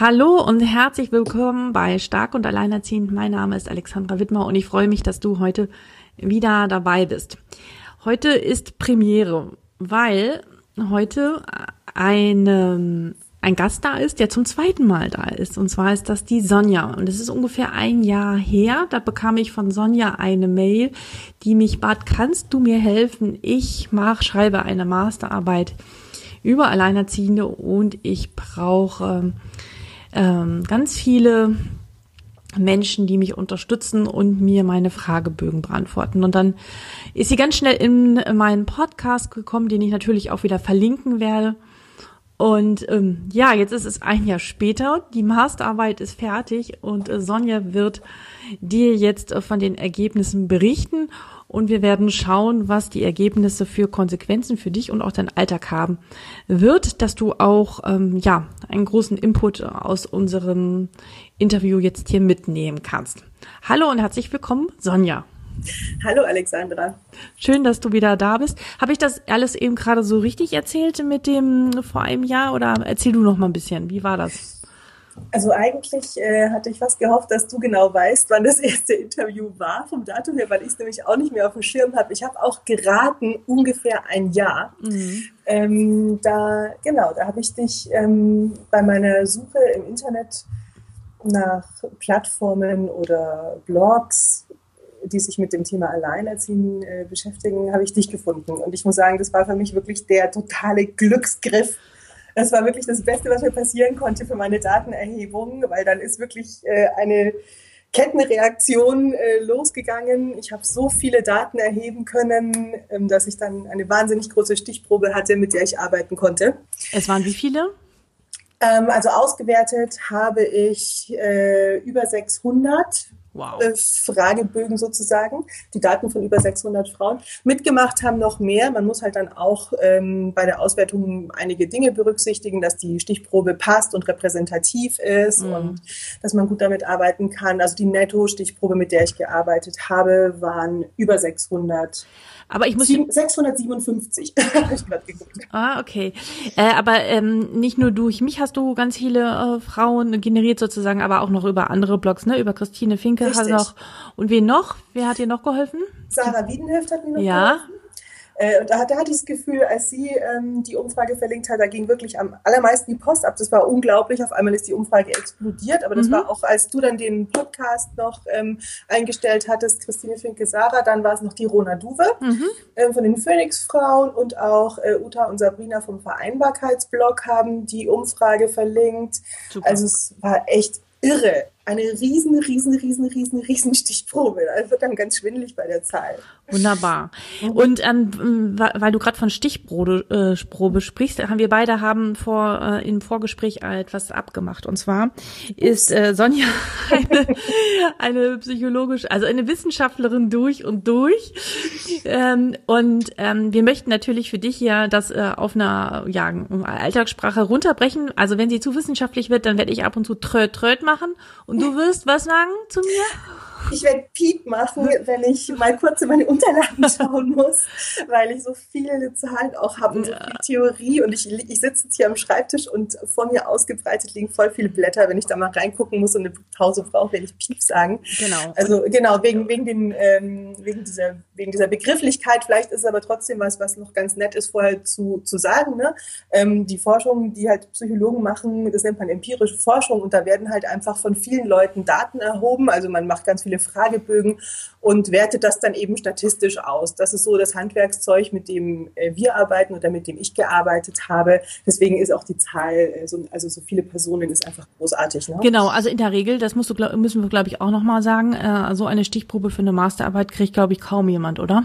Hallo und herzlich willkommen bei Stark und Alleinerziehend. Mein Name ist Alexandra Wittmer und ich freue mich, dass du heute wieder dabei bist. Heute ist Premiere, weil heute eine, ein Gast da ist, der zum zweiten Mal da ist. Und zwar ist das die Sonja. Und es ist ungefähr ein Jahr her. Da bekam ich von Sonja eine Mail, die mich bat, kannst du mir helfen? Ich mach, schreibe eine Masterarbeit über Alleinerziehende und ich brauche ähm, ganz viele Menschen, die mich unterstützen und mir meine Fragebögen beantworten. Und dann ist sie ganz schnell in meinen Podcast gekommen, den ich natürlich auch wieder verlinken werde. Und ähm, ja, jetzt ist es ein Jahr später, die Masterarbeit ist fertig und äh, Sonja wird dir jetzt äh, von den Ergebnissen berichten und wir werden schauen, was die Ergebnisse für Konsequenzen für dich und auch deinen Alltag haben wird, dass du auch ähm, ja einen großen Input aus unserem Interview jetzt hier mitnehmen kannst. Hallo und herzlich willkommen, Sonja. Hallo Alexandra. Schön, dass du wieder da bist. Habe ich das alles eben gerade so richtig erzählt mit dem vor einem Jahr oder erzähl du noch mal ein bisschen? Wie war das? Also eigentlich äh, hatte ich fast gehofft, dass du genau weißt, wann das erste Interview war, vom Datum her, weil ich es nämlich auch nicht mehr auf dem Schirm habe. Ich habe auch geraten, ungefähr ein Jahr. Mhm. Ähm, da, genau, da habe ich dich ähm, bei meiner Suche im Internet nach Plattformen oder Blogs, die sich mit dem Thema Alleinerziehen äh, beschäftigen, habe ich dich gefunden. Und ich muss sagen, das war für mich wirklich der totale Glücksgriff das war wirklich das Beste, was mir passieren konnte für meine Datenerhebung, weil dann ist wirklich äh, eine Kettenreaktion äh, losgegangen. Ich habe so viele Daten erheben können, ähm, dass ich dann eine wahnsinnig große Stichprobe hatte, mit der ich arbeiten konnte. Es waren wie viele? Ähm, also ausgewertet habe ich äh, über 600 wow. äh, Fragebögen sozusagen, die Daten von über 600 Frauen. Mitgemacht haben noch mehr. Man muss halt dann auch ähm, bei der Auswertung einige Dinge berücksichtigen, dass die Stichprobe passt und repräsentativ ist mhm. und dass man gut damit arbeiten kann. Also die Netto-Stichprobe, mit der ich gearbeitet habe, waren über 600 aber ich muss 657 habe ich geguckt. Ah, okay. Äh, aber ähm, nicht nur durch mich hast du ganz viele äh, Frauen generiert sozusagen, aber auch noch über andere Blogs, ne? Über Christine Finke Richtig. hast du noch. Und wen noch? Wer hat dir noch geholfen? Sarah Wiedenhöft hat mir noch ja. geholfen. Äh, da, da hatte ich das Gefühl, als sie ähm, die Umfrage verlinkt hat, da ging wirklich am allermeisten die Post ab. Das war unglaublich. Auf einmal ist die Umfrage explodiert. Aber das mhm. war auch, als du dann den Podcast noch ähm, eingestellt hattest, Christine Finke-Sarah, dann war es noch die Rona Duwe mhm. ähm, von den Phoenix-Frauen und auch äh, Uta und Sabrina vom Vereinbarkeitsblog haben die Umfrage verlinkt. Super. Also es war echt irre eine riesen, riesen, riesen, riesen, riesen Stichprobe. Da wird dann ganz schwindelig bei der Zahl. Wunderbar. Mhm. Und ähm, weil du gerade von Stichprobe äh, Probe sprichst, haben wir beide haben vor äh, im Vorgespräch etwas abgemacht. Und zwar ist äh, Sonja eine, eine psychologisch, also eine Wissenschaftlerin durch und durch. Ähm, und ähm, wir möchten natürlich für dich ja das äh, auf einer ja, Alltagssprache runterbrechen. Also wenn sie zu wissenschaftlich wird, dann werde ich ab und zu tröt tröt machen und du wirst was sagen zu mir? Ich werde Piep machen, wenn ich mal kurz in meine Unterlagen schauen muss, weil ich so viele Zahlen auch habe und so viel Theorie. Und ich, ich sitze jetzt hier am Schreibtisch und vor mir ausgebreitet liegen voll viele Blätter. Wenn ich da mal reingucken muss und eine Pause brauche, werde ich Piep sagen. Genau. Also genau, wegen, wegen, den, ähm, wegen, dieser, wegen dieser Begrifflichkeit. Vielleicht ist es aber trotzdem was, was noch ganz nett ist, vorher zu, zu sagen. Ne? Ähm, die Forschung, die halt Psychologen machen, das nennt man empirische Forschung. Und da werden halt einfach von vielen Leuten Daten erhoben. Also man macht ganz viele viele Fragebögen und wertet das dann eben statistisch aus. Das ist so das Handwerkszeug, mit dem äh, wir arbeiten oder mit dem ich gearbeitet habe. Deswegen ist auch die Zahl, äh, also so viele Personen, ist einfach großartig. Ne? Genau, also in der Regel, das musst du, müssen wir, glaube ich, auch nochmal sagen, äh, so eine Stichprobe für eine Masterarbeit kriegt, glaube ich, kaum jemand, oder?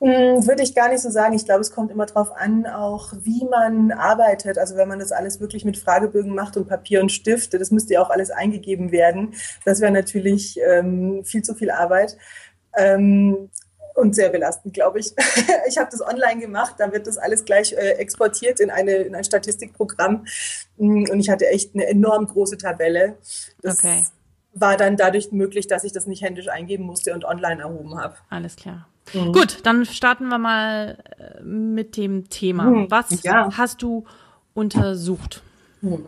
Hm, würde ich gar nicht so sagen. Ich glaube, es kommt immer darauf an, auch wie man arbeitet. Also wenn man das alles wirklich mit Fragebögen macht und Papier und Stift, das müsste ja auch alles eingegeben werden. Das wäre natürlich ähm, viel zu viel Arbeit. Ähm, und sehr belastend, glaube ich. ich habe das online gemacht, da wird das alles gleich äh, exportiert in, eine, in ein Statistikprogramm. Hm, und ich hatte echt eine enorm große Tabelle. Das okay. war dann dadurch möglich, dass ich das nicht händisch eingeben musste und online erhoben habe. Alles klar. Mhm. Gut, dann starten wir mal äh, mit dem Thema. Mhm. Was ja. hast du untersucht? Mhm.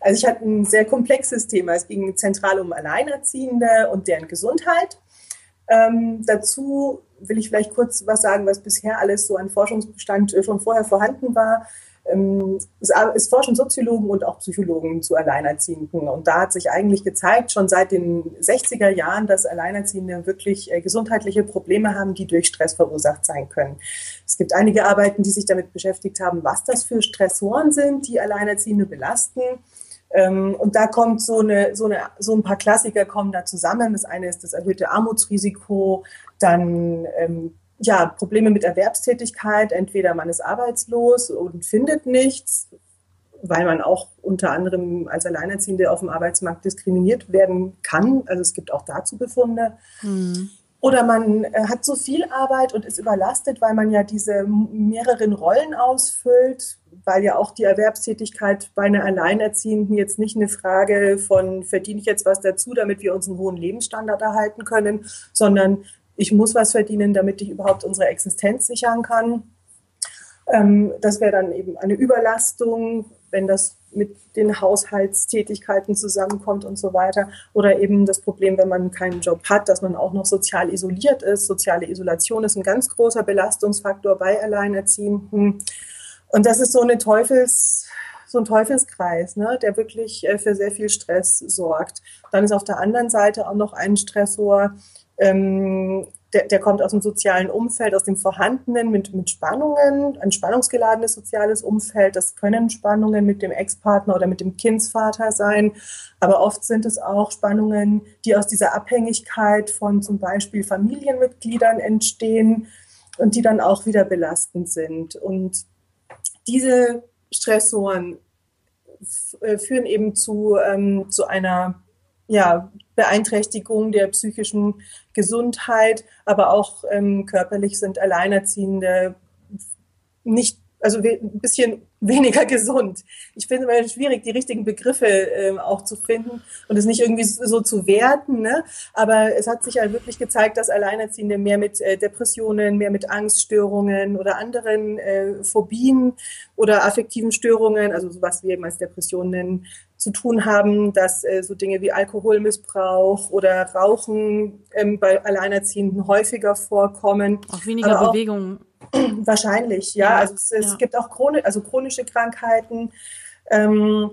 Also ich hatte ein sehr komplexes Thema. Es ging zentral um Alleinerziehende und deren Gesundheit. Ähm, dazu will ich vielleicht kurz was sagen, was bisher alles so an Forschungsbestand schon vorher vorhanden war. Ähm, es forschen Soziologen und auch Psychologen zu Alleinerziehenden. Und da hat sich eigentlich gezeigt, schon seit den 60er Jahren, dass Alleinerziehende wirklich äh, gesundheitliche Probleme haben, die durch Stress verursacht sein können. Es gibt einige Arbeiten, die sich damit beschäftigt haben, was das für Stressoren sind, die Alleinerziehende belasten. Ähm, und da kommt so, eine, so, eine, so ein paar Klassiker kommen da zusammen. Das eine ist das erhöhte Armutsrisiko, dann ähm, ja, Probleme mit Erwerbstätigkeit. Entweder man ist arbeitslos und findet nichts, weil man auch unter anderem als Alleinerziehende auf dem Arbeitsmarkt diskriminiert werden kann. Also es gibt auch dazu Befunde. Mhm. Oder man äh, hat so viel Arbeit und ist überlastet, weil man ja diese mehreren Rollen ausfüllt, weil ja auch die Erwerbstätigkeit bei einer Alleinerziehenden jetzt nicht eine Frage von, verdiene ich jetzt was dazu, damit wir uns einen hohen Lebensstandard erhalten können, sondern ich muss was verdienen, damit ich überhaupt unsere Existenz sichern kann. Ähm, das wäre dann eben eine Überlastung, wenn das mit den Haushaltstätigkeiten zusammenkommt und so weiter. Oder eben das Problem, wenn man keinen Job hat, dass man auch noch sozial isoliert ist. Soziale Isolation ist ein ganz großer Belastungsfaktor bei Alleinerziehenden. Und das ist so eine Teufels, so ein Teufelskreis, ne, der wirklich äh, für sehr viel Stress sorgt. Dann ist auf der anderen Seite auch noch ein Stressor, ähm, der, der, kommt aus dem sozialen Umfeld, aus dem Vorhandenen mit, mit Spannungen, ein spannungsgeladenes soziales Umfeld. Das können Spannungen mit dem Ex-Partner oder mit dem Kindsvater sein, aber oft sind es auch Spannungen, die aus dieser Abhängigkeit von zum Beispiel Familienmitgliedern entstehen und die dann auch wieder belastend sind. Und diese Stressoren äh, führen eben zu, ähm, zu einer ja, Beeinträchtigung der psychischen Gesundheit, aber auch ähm, körperlich sind Alleinerziehende nicht, also ein bisschen weniger gesund. Ich finde es schwierig, die richtigen Begriffe äh, auch zu finden und es nicht irgendwie so zu werten. Ne? Aber es hat sich ja wirklich gezeigt, dass Alleinerziehende mehr mit äh, Depressionen, mehr mit Angststörungen oder anderen äh, Phobien oder affektiven Störungen, also was wir eben als Depressionen nennen, zu tun haben, dass äh, so Dinge wie Alkoholmissbrauch oder Rauchen ähm, bei Alleinerziehenden häufiger vorkommen. Auch weniger Bewegung. wahrscheinlich, ja. ja also es, es ja. gibt auch chroni also chronische Krankheiten, ähm,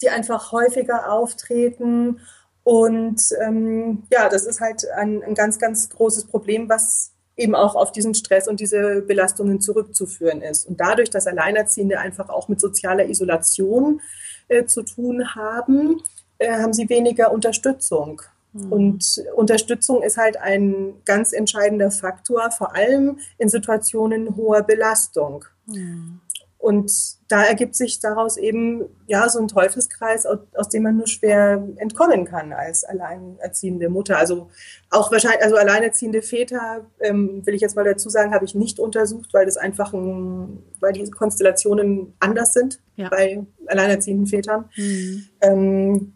die einfach häufiger auftreten. Und ähm, ja, das ist halt ein, ein ganz, ganz großes Problem, was eben auch auf diesen Stress und diese Belastungen zurückzuführen ist. Und dadurch, dass Alleinerziehende einfach auch mit sozialer Isolation äh, zu tun haben, äh, haben sie weniger Unterstützung. Mhm. Und Unterstützung ist halt ein ganz entscheidender Faktor, vor allem in Situationen hoher Belastung. Mhm. Und da ergibt sich daraus eben ja so ein Teufelskreis, aus, aus, dem man nur schwer entkommen kann als alleinerziehende Mutter. Also auch wahrscheinlich, also alleinerziehende Väter, ähm, will ich jetzt mal dazu sagen, habe ich nicht untersucht, weil das einfach ein, weil die Konstellationen anders sind ja. bei alleinerziehenden Vätern. Mhm. Ähm,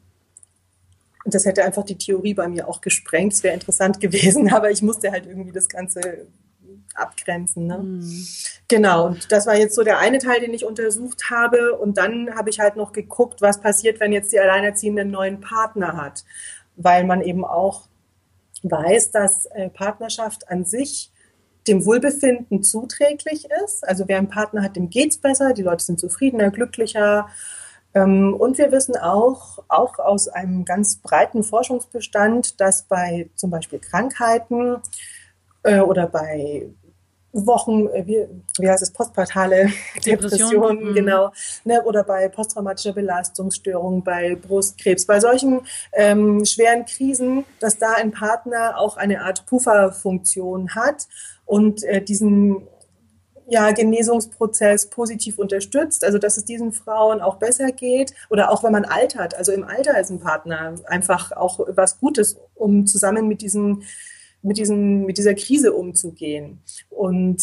das hätte einfach die Theorie bei mir auch gesprengt. Es wäre interessant gewesen, aber ich musste halt irgendwie das Ganze abgrenzen. Ne? Mhm. Genau, und das war jetzt so der eine Teil, den ich untersucht habe. Und dann habe ich halt noch geguckt, was passiert, wenn jetzt die Alleinerziehende einen neuen Partner hat. Weil man eben auch weiß, dass äh, Partnerschaft an sich dem Wohlbefinden zuträglich ist. Also wer einen Partner hat, dem geht's besser, die Leute sind zufriedener, glücklicher. Ähm, und wir wissen auch, auch aus einem ganz breiten Forschungsbestand, dass bei zum Beispiel Krankheiten äh, oder bei Wochen, äh, wie, wie heißt es, postpartale Depressionen, Depression, mhm. genau, ne, oder bei posttraumatischer Belastungsstörung, bei Brustkrebs, bei solchen ähm, schweren Krisen, dass da ein Partner auch eine Art Pufferfunktion hat und äh, diesen ja, Genesungsprozess positiv unterstützt, also dass es diesen Frauen auch besser geht oder auch wenn man altert, also im Alter ist ein Partner einfach auch was Gutes, um zusammen mit diesen mit, diesen, mit dieser Krise umzugehen. Und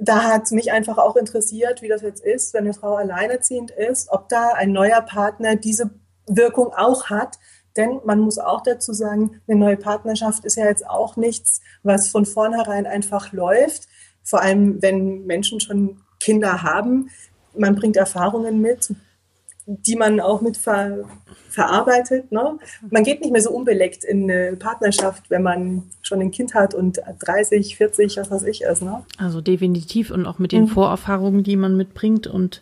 da hat mich einfach auch interessiert, wie das jetzt ist, wenn eine Frau alleinerziehend ist, ob da ein neuer Partner diese Wirkung auch hat. Denn man muss auch dazu sagen, eine neue Partnerschaft ist ja jetzt auch nichts, was von vornherein einfach läuft. Vor allem, wenn Menschen schon Kinder haben. Man bringt Erfahrungen mit, die man auch mit ver verarbeitet. Ne? Man geht nicht mehr so unbeleckt in eine Partnerschaft, wenn man schon ein Kind hat und 30, 40, was weiß ich ist. Ne? Also definitiv und auch mit den mhm. Vorerfahrungen, die man mitbringt und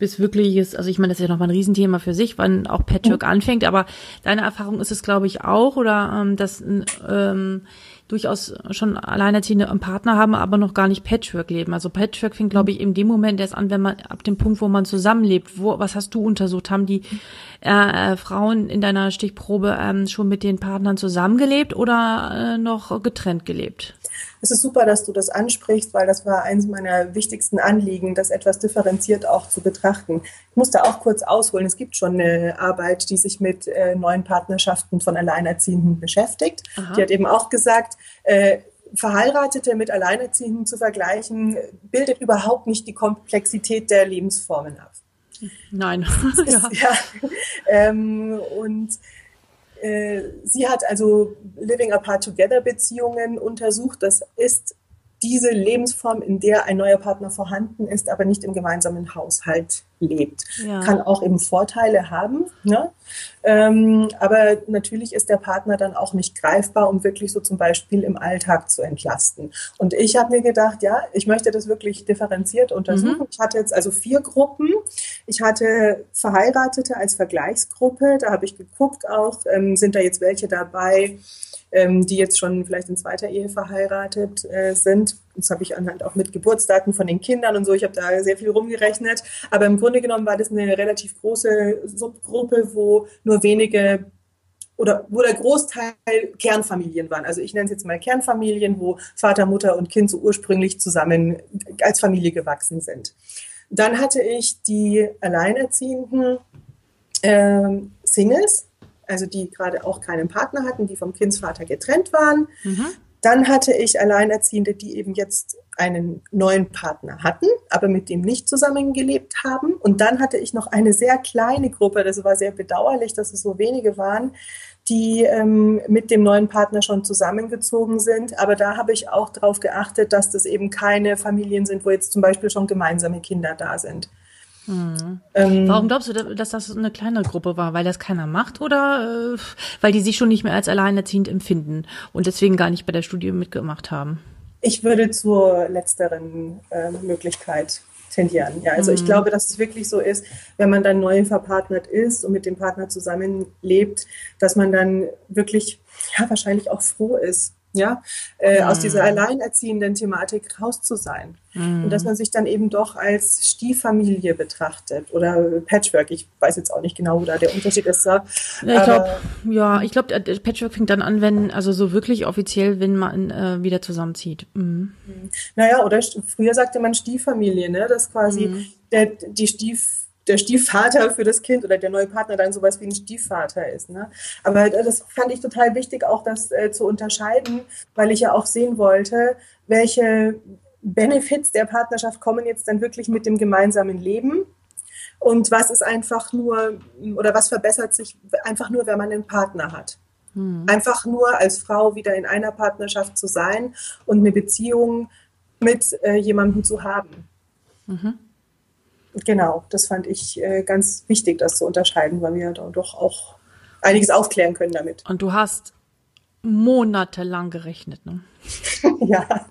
bis wirklich ist, also ich meine, das ist ja nochmal ein Riesenthema für sich, wann auch Patchwork mhm. anfängt, aber deine Erfahrung ist es, glaube ich, auch, oder ähm, dass ähm, durchaus schon alleinerziehende Partner haben, aber noch gar nicht Patchwork leben. Also Patchwork fängt, glaube ich, in dem Moment erst an, wenn man ab dem Punkt, wo man zusammenlebt. Wo, was hast du untersucht? Haben die äh, äh, Frauen in deiner Stichprobe ähm, schon mit den Partnern zusammengelebt oder äh, noch getrennt gelebt? Es ist super, dass du das ansprichst, weil das war eines meiner wichtigsten Anliegen, das etwas differenziert auch zu betrachten. Ich muss da auch kurz ausholen. Es gibt schon eine Arbeit, die sich mit äh, neuen Partnerschaften von Alleinerziehenden beschäftigt. Aha. Die hat eben auch gesagt, äh, Verheiratete mit Alleinerziehenden zu vergleichen, bildet überhaupt nicht die Komplexität der Lebensformen ab. Nein. ja. ja ähm, und sie hat also Living Apart Together Beziehungen untersucht. Das ist diese Lebensform, in der ein neuer Partner vorhanden ist, aber nicht im gemeinsamen Haushalt lebt. Ja. Kann auch eben Vorteile haben. Ne? Ähm, aber natürlich ist der Partner dann auch nicht greifbar, um wirklich so zum Beispiel im Alltag zu entlasten. Und ich habe mir gedacht, ja, ich möchte das wirklich differenziert untersuchen. Mhm. Ich hatte jetzt also vier Gruppen. Ich hatte Verheiratete als Vergleichsgruppe. Da habe ich geguckt auch, ähm, sind da jetzt welche dabei, ähm, die jetzt schon vielleicht in zweiter Ehe verheiratet äh, sind. Das habe ich anhand auch mit Geburtsdaten von den Kindern und so. Ich habe da sehr viel rumgerechnet. Aber im Grunde genommen war das eine relativ große Subgruppe, wo nur wenige oder wo der Großteil Kernfamilien waren. Also ich nenne es jetzt mal Kernfamilien, wo Vater, Mutter und Kind so ursprünglich zusammen als Familie gewachsen sind. Dann hatte ich die alleinerziehenden äh, Singles, also die gerade auch keinen Partner hatten, die vom Kindsvater getrennt waren. Mhm. Dann hatte ich Alleinerziehende, die eben jetzt einen neuen Partner hatten, aber mit dem nicht zusammengelebt haben. Und dann hatte ich noch eine sehr kleine Gruppe, das war sehr bedauerlich, dass es so wenige waren, die ähm, mit dem neuen Partner schon zusammengezogen sind. Aber da habe ich auch darauf geachtet, dass das eben keine Familien sind, wo jetzt zum Beispiel schon gemeinsame Kinder da sind. Hm. Ähm, Warum glaubst du, dass das eine kleine Gruppe war? Weil das keiner macht oder äh, weil die sich schon nicht mehr als alleinerziehend empfinden und deswegen gar nicht bei der Studie mitgemacht haben? Ich würde zur letzteren äh, Möglichkeit tendieren. Ja, also mhm. ich glaube, dass es wirklich so ist, wenn man dann neu verpartnert ist und mit dem Partner zusammenlebt, dass man dann wirklich ja wahrscheinlich auch froh ist, ja, äh, mhm. aus dieser alleinerziehenden Thematik raus zu sein. Mhm. Und dass man sich dann eben doch als Stieffamilie betrachtet oder Patchwork. Ich weiß jetzt auch nicht genau, wo da der Unterschied ist. Ja, ich glaube, ja, ich glaube, Patchwork fängt dann an, wenn, also so wirklich offiziell, wenn man äh, wieder zusammenzieht. Mhm. mhm. Naja, oder früher sagte man Stieffamilie, ne? Das quasi mhm. der, die Stief der Stiefvater für das Kind oder der neue Partner dann sowas wie ein Stiefvater ist. Ne? Aber das fand ich total wichtig, auch das äh, zu unterscheiden, weil ich ja auch sehen wollte, welche Benefits der Partnerschaft kommen jetzt dann wirklich mit dem gemeinsamen Leben und was ist einfach nur oder was verbessert sich einfach nur, wenn man einen Partner hat. Hm. Einfach nur als Frau wieder in einer Partnerschaft zu sein und eine Beziehung mit äh, jemandem zu haben. Mhm. Genau, das fand ich äh, ganz wichtig, das zu unterscheiden, weil wir da doch auch einiges aufklären können damit. Und du hast monatelang gerechnet, ne? ja.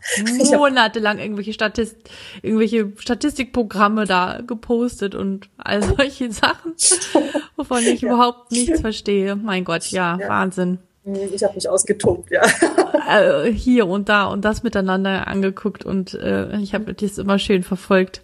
Monatelang irgendwelche, Statist irgendwelche Statistikprogramme da gepostet und all solche Sachen, wovon ich ja. überhaupt nichts verstehe. Mein Gott, ja, ja. Wahnsinn. Ich habe mich ausgetobt, ja. Äh, hier und da und das miteinander angeguckt und äh, ich habe das immer schön verfolgt,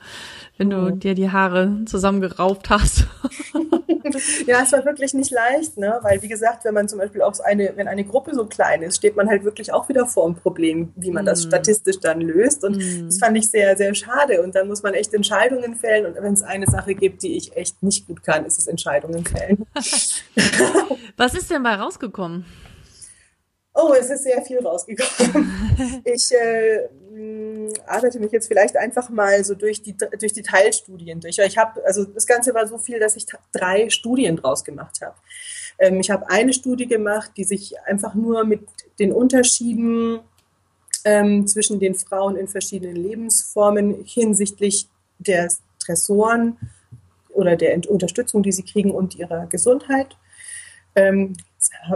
wenn du mhm. dir die Haare zusammengerauft hast. ja, es war wirklich nicht leicht, ne? Weil wie gesagt, wenn man zum Beispiel auch eine, wenn eine Gruppe so klein ist, steht man halt wirklich auch wieder vor einem Problem, wie man das mhm. statistisch dann löst. Und mm. das fand ich sehr, sehr schade. Und dann muss man echt Entscheidungen fällen. Und wenn es eine Sache gibt, die ich echt nicht gut kann, ist es Entscheidungen fällen. Was ist denn bei rausgekommen? Oh, es ist sehr viel rausgekommen. ich äh, mm, arbeite mich jetzt vielleicht einfach mal so durch die, durch die Teilstudien durch. Ich habe, also das Ganze war so viel, dass ich drei Studien draus gemacht habe. Ähm, ich habe eine Studie gemacht, die sich einfach nur mit den Unterschieden ähm, zwischen den Frauen in verschiedenen Lebensformen hinsichtlich der Stressoren oder der Unterstützung, die sie kriegen und ihrer Gesundheit ähm,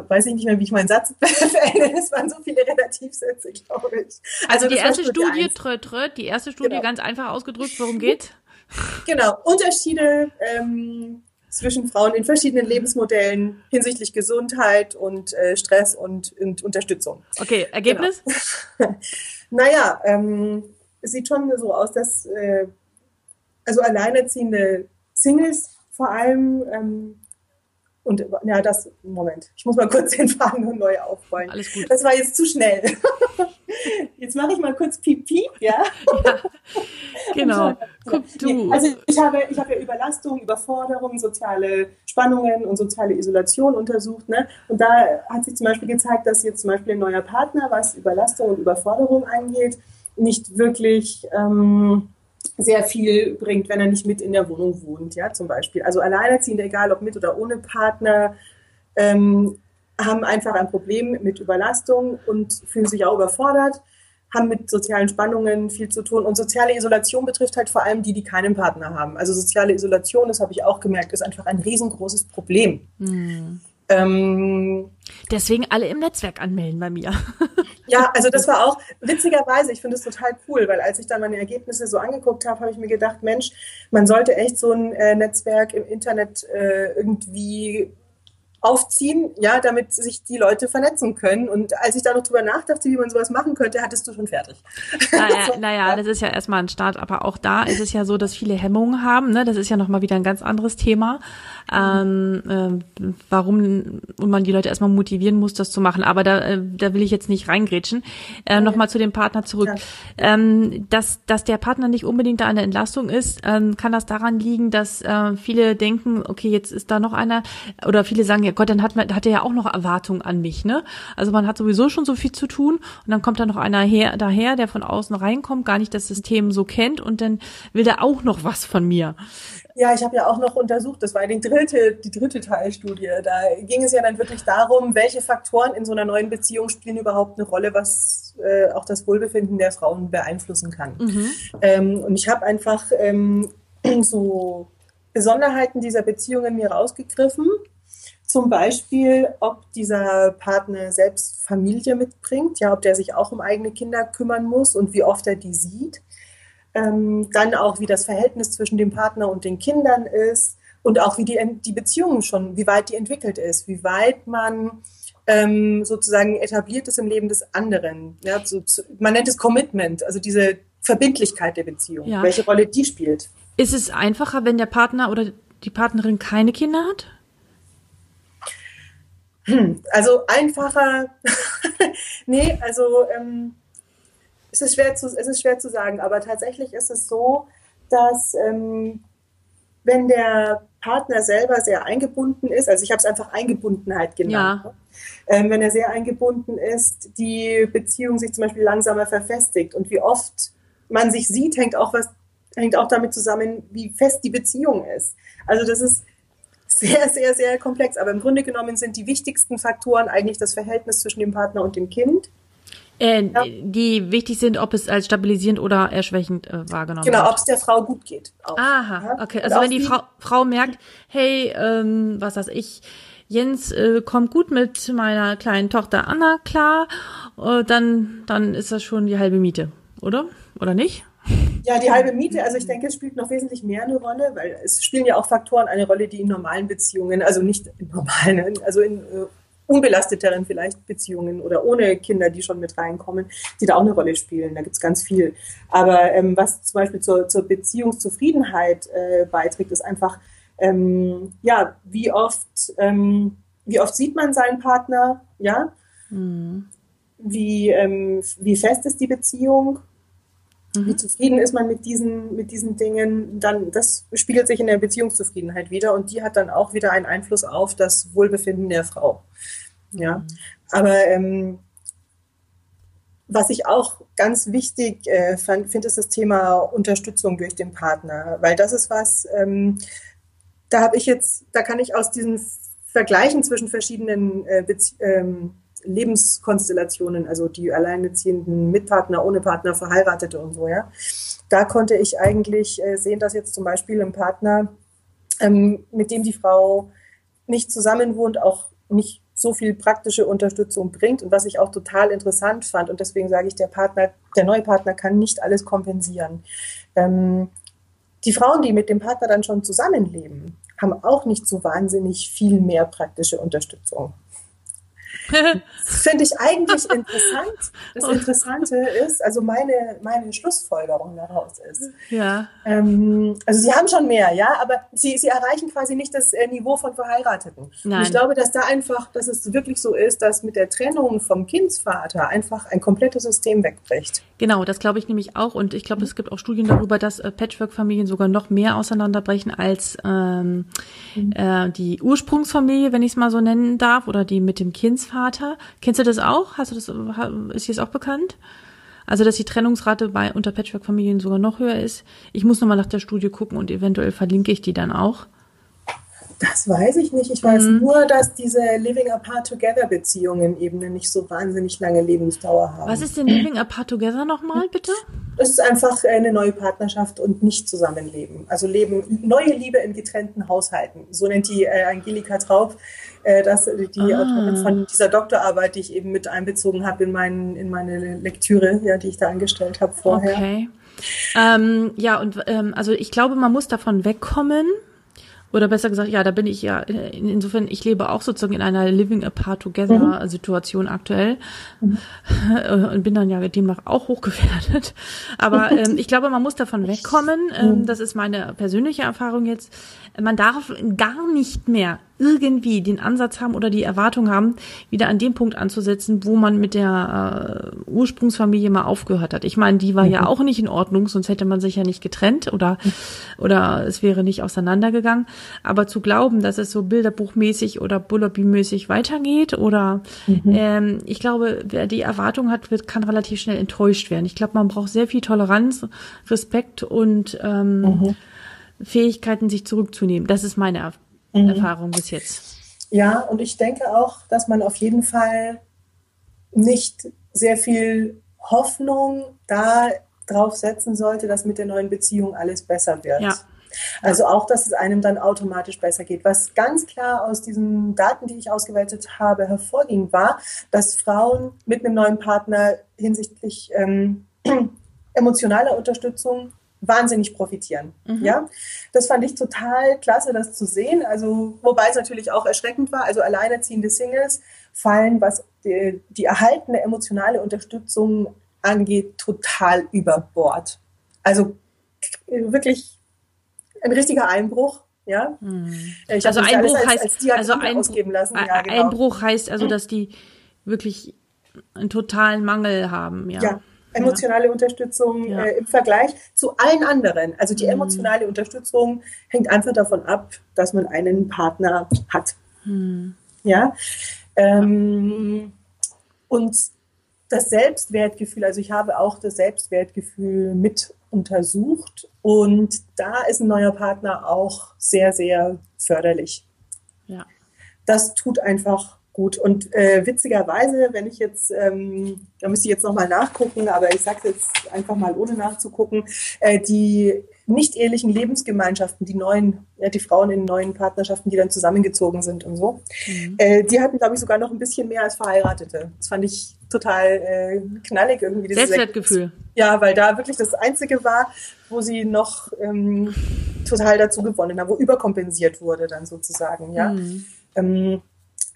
weiß ich nicht mehr, wie ich meinen Satz beende. Es waren so viele Relativsätze, glaube ich. Also, also die erste Studie, trö, trö, die erste Studie genau. ganz einfach ausgedrückt, worum geht? Genau, Unterschiede ähm, zwischen Frauen in verschiedenen Lebensmodellen hinsichtlich Gesundheit und äh, Stress und, und, Unterstützung. Okay, Ergebnis? Genau. naja, ähm, es sieht schon so aus, dass äh, also alleinerziehende Singles vor allem ähm, und ja, das, Moment, ich muss mal kurz den Faden neu aufrollen. Alles gut. Das war jetzt zu schnell. Jetzt mache ich mal kurz Piep Piep, ja? ja genau. Guck du. Also ich habe, ich habe ja Überlastung, Überforderung, soziale Spannungen und soziale Isolation untersucht. Ne? Und da hat sich zum Beispiel gezeigt, dass jetzt zum Beispiel ein neuer Partner, was Überlastung und Überforderung angeht, nicht wirklich ähm, sehr viel bringt, wenn er nicht mit in der Wohnung wohnt, ja, zum Beispiel. Also Alleinerziehende, egal ob mit oder ohne Partner, ähm, haben einfach ein Problem mit Überlastung und fühlen sich auch überfordert, haben mit sozialen Spannungen viel zu tun. Und soziale Isolation betrifft halt vor allem die, die keinen Partner haben. Also soziale Isolation, das habe ich auch gemerkt, ist einfach ein riesengroßes Problem. Mhm. Ähm, Deswegen alle im Netzwerk anmelden bei mir. Ja, also das war auch witzigerweise, ich finde es total cool, weil als ich dann meine Ergebnisse so angeguckt habe, habe ich mir gedacht, Mensch, man sollte echt so ein äh, Netzwerk im Internet äh, irgendwie aufziehen, ja, damit sich die Leute vernetzen können. Und als ich da noch drüber nachdachte, wie man sowas machen könnte, hattest du schon fertig. Naja, so, naja ja. das ist ja erstmal ein Start, aber auch da ist es ja so, dass viele Hemmungen haben. Ne? Das ist ja nochmal wieder ein ganz anderes Thema. Ähm, äh, warum und man die Leute erstmal motivieren muss, das zu machen. Aber da, äh, da will ich jetzt nicht reingrätschen. Äh, okay. Nochmal zu dem Partner zurück. Ja. Ähm, dass, dass der Partner nicht unbedingt da eine Entlastung ist, ähm, kann das daran liegen, dass äh, viele denken, okay, jetzt ist da noch einer, oder viele sagen, ja, Gott, dann hat man, hat er ja auch noch Erwartungen an mich, ne? Also man hat sowieso schon so viel zu tun und dann kommt da noch einer her, daher, der von außen reinkommt, gar nicht das System so kennt und dann will der auch noch was von mir. Ja, ich habe ja auch noch untersucht, das war die dritte, die dritte Teilstudie. Da ging es ja dann wirklich darum, welche Faktoren in so einer neuen Beziehung spielen überhaupt eine Rolle, was äh, auch das Wohlbefinden der Frauen beeinflussen kann. Mhm. Ähm, und ich habe einfach ähm, so Besonderheiten dieser Beziehungen mir rausgegriffen zum Beispiel, ob dieser Partner selbst Familie mitbringt, ja, ob der sich auch um eigene Kinder kümmern muss und wie oft er die sieht. Ähm, dann auch, wie das Verhältnis zwischen dem Partner und den Kindern ist und auch wie die, die Beziehung schon, wie weit die entwickelt ist, wie weit man ähm, sozusagen etabliert ist im Leben des anderen. Ja, so, man nennt es Commitment, also diese Verbindlichkeit der Beziehung, ja. welche Rolle die spielt. Ist es einfacher, wenn der Partner oder die Partnerin keine Kinder hat? Hm, also einfacher, nee, also ähm, es, ist schwer zu, es ist schwer zu sagen, aber tatsächlich ist es so, dass ähm, wenn der Partner selber sehr eingebunden ist, also ich habe es einfach Eingebundenheit genannt, ja. ähm, wenn er sehr eingebunden ist, die Beziehung sich zum Beispiel langsamer verfestigt und wie oft man sich sieht, hängt auch was hängt auch damit zusammen, wie fest die Beziehung ist. Also das ist sehr, sehr, sehr komplex. Aber im Grunde genommen sind die wichtigsten Faktoren eigentlich das Verhältnis zwischen dem Partner und dem Kind. Äh, ja. Die wichtig sind, ob es als stabilisierend oder erschwächend äh, wahrgenommen genau, wird. Genau, ob es der Frau gut geht. Auch. Aha, ja? okay. Also wenn die, die Frau, Frau merkt, hey, ähm, was weiß ich, Jens äh, kommt gut mit meiner kleinen Tochter Anna klar, äh, dann, dann ist das schon die halbe Miete, oder? Oder nicht? Ja, die halbe Miete, also ich denke, es spielt noch wesentlich mehr eine Rolle, weil es spielen ja auch Faktoren eine Rolle, die in normalen Beziehungen, also nicht in normalen, also in äh, unbelasteteren vielleicht Beziehungen oder ohne Kinder, die schon mit reinkommen, die da auch eine Rolle spielen. Da gibt es ganz viel. Aber ähm, was zum Beispiel zur, zur Beziehungszufriedenheit äh, beiträgt, ist einfach, ähm, ja, wie oft, ähm, wie oft sieht man seinen Partner, ja? Mhm. Wie, ähm, wie fest ist die Beziehung? Mhm. Wie zufrieden ist man mit diesen, mit diesen Dingen? Dann, das spiegelt sich in der Beziehungszufriedenheit wieder und die hat dann auch wieder einen Einfluss auf das Wohlbefinden der Frau. Ja, mhm. aber ähm, was ich auch ganz wichtig äh, finde, ist das Thema Unterstützung durch den Partner, weil das ist was, ähm, da habe ich jetzt, da kann ich aus diesen Vergleichen zwischen verschiedenen äh, ähm, Lebenskonstellationen, also die alleinerziehenden mit Partner, ohne Partner, Verheiratete und so, ja. Da konnte ich eigentlich äh, sehen, dass jetzt zum Beispiel ein Partner, ähm, mit dem die Frau nicht zusammen wohnt, auch nicht so viel praktische Unterstützung bringt und was ich auch total interessant fand und deswegen sage ich, der Partner, der neue Partner kann nicht alles kompensieren. Ähm, die Frauen, die mit dem Partner dann schon zusammenleben, haben auch nicht so wahnsinnig viel mehr praktische Unterstützung. Finde ich eigentlich interessant. Das Interessante ist, also meine, meine Schlussfolgerung daraus ist. Ja. Ähm, also sie haben schon mehr, ja, aber sie, sie erreichen quasi nicht das äh, Niveau von Verheirateten. Nein. Und ich glaube, dass da einfach, dass es wirklich so ist, dass mit der Trennung vom Kindsvater einfach ein komplettes System wegbricht. Genau, das glaube ich nämlich auch. Und ich glaube, es gibt auch Studien darüber, dass äh, Patchwork-Familien sogar noch mehr auseinanderbrechen als ähm, mhm. äh, die Ursprungsfamilie, wenn ich es mal so nennen darf, oder die mit dem Kindsvater. Kennst du das auch? Hast du das, ist dir das auch bekannt? Also, dass die Trennungsrate bei unter Patchwork-Familien sogar noch höher ist. Ich muss nochmal nach der Studie gucken und eventuell verlinke ich die dann auch. Das weiß ich nicht. Ich weiß mhm. nur, dass diese Living Apart Together Beziehungen eben nicht so wahnsinnig lange Lebensdauer haben. Was ist denn Living Apart Together nochmal, bitte? Das ist einfach eine neue Partnerschaft und nicht Zusammenleben. Also Leben, neue Liebe in getrennten Haushalten. So nennt die äh, Angelika Traub äh, das, die ah. Autorin von dieser Doktorarbeit, die ich eben mit einbezogen habe in, mein, in meine Lektüre, ja, die ich da angestellt habe vorher. Okay. Ähm, ja, und ähm, also ich glaube, man muss davon wegkommen, oder besser gesagt, ja, da bin ich ja, insofern, ich lebe auch sozusagen in einer Living Apart Together mhm. Situation aktuell mhm. und bin dann ja demnach auch hochgefährdet. Aber ähm, ich glaube, man muss davon wegkommen. Ähm, mhm. das ist meine persönliche Erfahrung jetzt. Man darf gar nicht mehr irgendwie den Ansatz haben oder die Erwartung haben, wieder an dem Punkt anzusetzen, wo man mit der äh, Ursprungsfamilie mal aufgehört hat. Ich meine, die war mhm. ja auch nicht in Ordnung, sonst hätte man sich ja nicht getrennt oder, oder es wäre nicht auseinandergegangen. Aber zu glauben, dass es so bilderbuchmäßig oder Bullerby-mäßig weitergeht oder mhm. ähm, ich glaube, wer die Erwartung hat, wird, kann relativ schnell enttäuscht werden. Ich glaube, man braucht sehr viel Toleranz, Respekt und ähm, mhm. Fähigkeiten, sich zurückzunehmen. Das ist meine Erfahrung mhm. Erfahrung bis jetzt. Ja, und ich denke auch, dass man auf jeden Fall nicht sehr viel Hoffnung da drauf setzen sollte, dass mit der neuen Beziehung alles besser wird. Ja. Also auch, dass es einem dann automatisch besser geht. Was ganz klar aus diesen Daten, die ich ausgewertet habe, hervorging, war, dass Frauen mit einem neuen Partner hinsichtlich ähm, emotionaler Unterstützung wahnsinnig profitieren. Mhm. Ja, das fand ich total klasse, das zu sehen. Also, wobei es natürlich auch erschreckend war. Also, alleinerziehende Singles fallen, was die, die erhaltene emotionale Unterstützung angeht, total über Bord. Also, wirklich ein richtiger Einbruch. Ja, mhm. also Einbruch als, heißt, als also Einbruch, ja, genau. Einbruch heißt also, dass die wirklich einen totalen Mangel haben. Ja. ja emotionale ja. Unterstützung ja. äh, im Vergleich zu allen anderen. Also die mhm. emotionale Unterstützung hängt einfach davon ab, dass man einen Partner hat. Mhm. Ja. Ähm, und das Selbstwertgefühl, also ich habe auch das Selbstwertgefühl mit untersucht und da ist ein neuer Partner auch sehr, sehr förderlich. Ja. Das tut einfach gut. Und äh, witzigerweise, wenn ich jetzt, ähm, da müsste ich jetzt nochmal nachgucken, aber ich sage jetzt einfach mal ohne nachzugucken, äh, die nicht ehelichen Lebensgemeinschaften, die neuen, ja, die Frauen in neuen Partnerschaften, die dann zusammengezogen sind und so, mhm. äh, die hatten, glaube ich, sogar noch ein bisschen mehr als Verheiratete. Das fand ich total äh, knallig irgendwie. Selbstwertgefühl. Ja, weil da wirklich das Einzige war, wo sie noch ähm, total dazu gewonnen haben, wo überkompensiert wurde dann sozusagen, ja. Mhm. Ähm,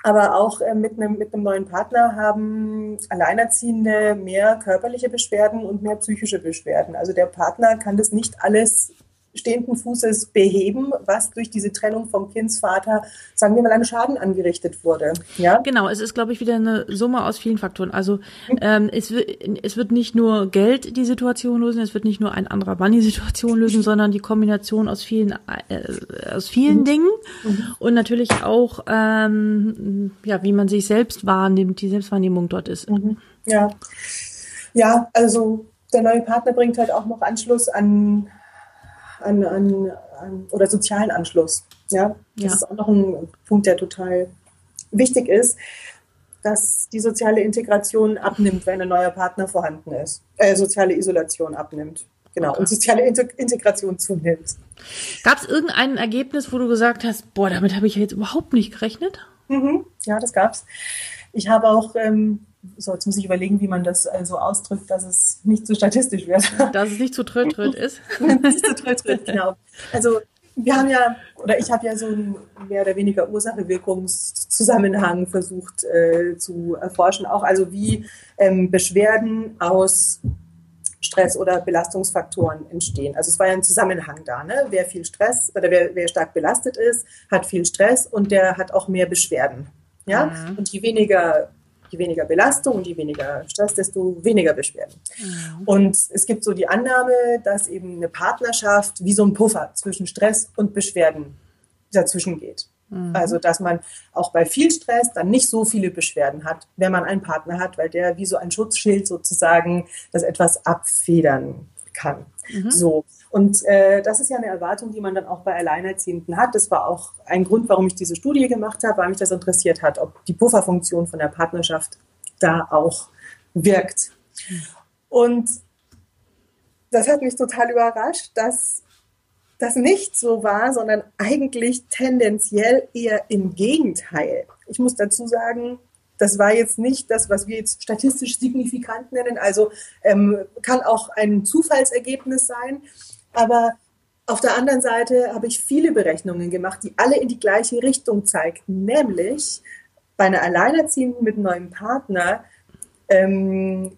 Aber auch äh, mit, einem, mit einem neuen Partner haben Alleinerziehende mehr körperliche Beschwerden und mehr psychische Beschwerden. Also der Partner kann das nicht alles stehenden Fußes beheben, was durch diese Trennung vom Kindsvater, sagen wir mal, einen Schaden angerichtet wurde. Ja? Genau, es ist, glaube ich, wieder eine Summe aus vielen Faktoren. Also ähm, es, wird, es wird nicht nur Geld die Situation lösen, es wird nicht nur ein anderer Mann die Situation lösen, sondern die Kombination aus vielen, äh, aus vielen mhm. Dingen mhm. und natürlich auch, ähm, ja, wie man sich selbst wahrnimmt, die Selbstwahrnehmung dort ist. Mhm. Ja. ja, also der neue Partner bringt halt auch noch Anschluss an an, an, an oder sozialen Anschluss. Ja, das ja. ist auch noch ein Punkt, der total wichtig ist, dass die soziale Integration abnimmt, wenn ein neuer Partner vorhanden ist. Äh, soziale Isolation abnimmt. Genau, okay. und soziale Integration zunimmt. Gab es irgendein Ergebnis, wo du gesagt hast, boah, damit habe ich jetzt überhaupt nicht gerechnet? Mhm. Ja, das gab's. Ich habe auch ähm, so, jetzt muss ich überlegen, wie man das äh, so ausdrückt, dass es nicht zu statistisch wird. Dass es nicht zu tröd-tröd ist. nicht zu tröd-tröd, genau. Also wir haben ja, oder ich habe ja so einen mehr oder weniger Ursache-Wirkungszusammenhang versucht äh, zu erforschen, auch also wie ähm, Beschwerden aus Stress oder Belastungsfaktoren entstehen. Also es war ja ein Zusammenhang da, ne? Wer viel Stress oder wer, wer stark belastet ist, hat viel Stress und der hat auch mehr Beschwerden. Ja, mhm. und je weniger je weniger Belastung und je weniger Stress, desto weniger Beschwerden. Mhm. Und es gibt so die Annahme, dass eben eine Partnerschaft wie so ein Puffer zwischen Stress und Beschwerden dazwischen geht. Mhm. Also, dass man auch bei viel Stress dann nicht so viele Beschwerden hat, wenn man einen Partner hat, weil der wie so ein Schutzschild sozusagen das etwas abfedern kann. Mhm. So. Und äh, das ist ja eine Erwartung, die man dann auch bei Alleinerziehenden hat. Das war auch ein Grund, warum ich diese Studie gemacht habe, weil mich das interessiert hat, ob die Pufferfunktion von der Partnerschaft da auch wirkt. Und das hat mich total überrascht, dass das nicht so war, sondern eigentlich tendenziell eher im Gegenteil. Ich muss dazu sagen, das war jetzt nicht das, was wir jetzt statistisch signifikant nennen. Also ähm, kann auch ein Zufallsergebnis sein. Aber auf der anderen Seite habe ich viele Berechnungen gemacht, die alle in die gleiche Richtung zeigten, nämlich bei einer Alleinerziehenden mit neuem Partner, ähm,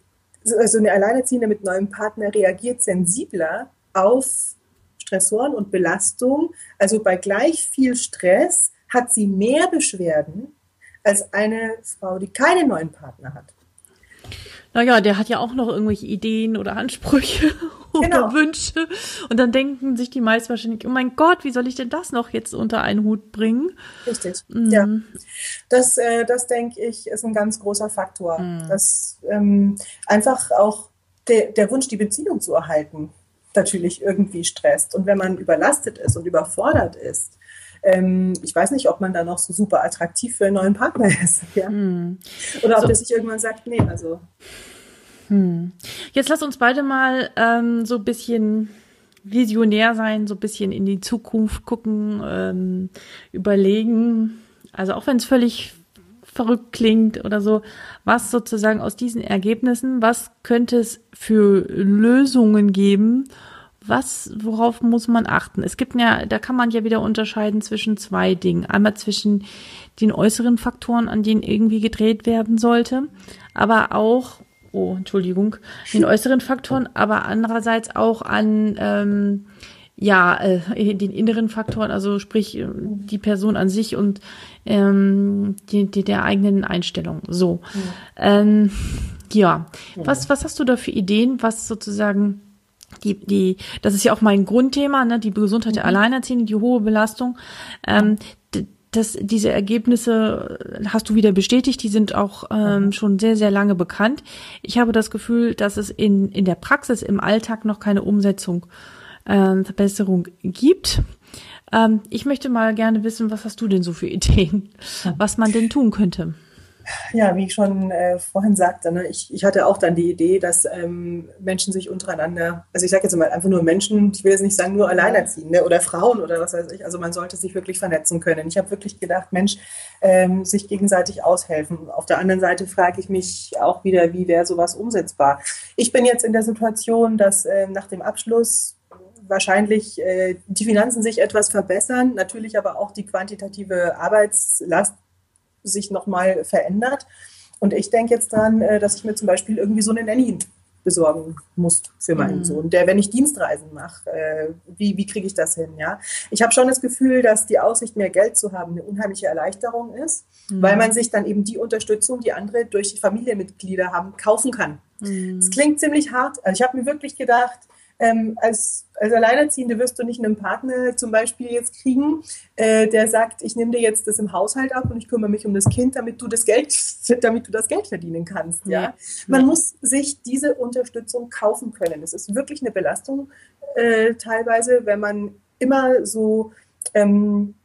also eine Alleinerziehende mit neuem Partner reagiert sensibler auf Stressoren und Belastung. Also bei gleich viel Stress hat sie mehr Beschwerden als eine Frau, die keinen neuen Partner hat. Naja, der hat ja auch noch irgendwelche Ideen oder Ansprüche oder genau. Wünsche. Und dann denken sich die meisten wahrscheinlich, oh mein Gott, wie soll ich denn das noch jetzt unter einen Hut bringen? Richtig, mhm. ja. Das, äh, das denke ich, ist ein ganz großer Faktor. Mhm. Dass ähm, einfach auch der, der Wunsch, die Beziehung zu erhalten, natürlich irgendwie stresst. Und wenn man überlastet ist und überfordert ist, ähm, ich weiß nicht, ob man da noch so super attraktiv für einen neuen Partner ist. Ja? Hm. Oder ob so. der sich irgendwann sagt, nee, also. Hm. Jetzt lass uns beide mal ähm, so ein bisschen visionär sein, so ein bisschen in die Zukunft gucken, ähm, überlegen. Also auch wenn es völlig verrückt klingt oder so, was sozusagen aus diesen Ergebnissen, was könnte es für Lösungen geben, was, worauf muss man achten? Es gibt ja, da kann man ja wieder unterscheiden zwischen zwei Dingen. Einmal zwischen den äußeren Faktoren, an denen irgendwie gedreht werden sollte, aber auch, oh, Entschuldigung, den äußeren Faktoren, aber andererseits auch an, ähm, ja, äh, den inneren Faktoren, also sprich äh, die Person an sich und ähm, die, die der eigenen Einstellung. So. Ja. Ähm, ja. Was, was hast du da für Ideen, was sozusagen die, die, das ist ja auch mein Grundthema, ne, die Gesundheit der mhm. Alleinerziehenden, die hohe Belastung. Ähm, das, diese Ergebnisse hast du wieder bestätigt, die sind auch ähm, mhm. schon sehr, sehr lange bekannt. Ich habe das Gefühl, dass es in, in der Praxis, im Alltag noch keine Umsetzung, ähm, Verbesserung gibt. Ähm, ich möchte mal gerne wissen, was hast du denn so für Ideen, was man denn tun könnte? Ja, wie ich schon äh, vorhin sagte, ne, ich, ich hatte auch dann die Idee, dass ähm, Menschen sich untereinander, also ich sage jetzt mal einfach nur Menschen, ich will jetzt nicht sagen nur Alleinerziehende oder Frauen oder was weiß ich, also man sollte sich wirklich vernetzen können. Ich habe wirklich gedacht, Mensch, ähm, sich gegenseitig aushelfen. Auf der anderen Seite frage ich mich auch wieder, wie wäre sowas umsetzbar? Ich bin jetzt in der Situation, dass äh, nach dem Abschluss wahrscheinlich äh, die Finanzen sich etwas verbessern, natürlich aber auch die quantitative Arbeitslast sich nochmal verändert. Und ich denke jetzt dran, äh, dass ich mir zum Beispiel irgendwie so eine Nanny besorgen muss für meinen mhm. Sohn, der, wenn ich Dienstreisen mache, äh, wie, wie kriege ich das hin? Ja, ich habe schon das Gefühl, dass die Aussicht, mehr Geld zu haben, eine unheimliche Erleichterung ist, mhm. weil man sich dann eben die Unterstützung, die andere durch Familienmitglieder haben, kaufen kann. Mhm. Das klingt ziemlich hart. Also ich habe mir wirklich gedacht, ähm, als, als Alleinerziehende wirst du nicht einen Partner zum Beispiel jetzt kriegen, äh, der sagt, ich nehme dir jetzt das im Haushalt ab und ich kümmere mich um das Kind, damit du das Geld, damit du das Geld verdienen kannst. Ja, ja. man muss sich diese Unterstützung kaufen können. Es ist wirklich eine Belastung äh, teilweise, wenn man immer so ähm,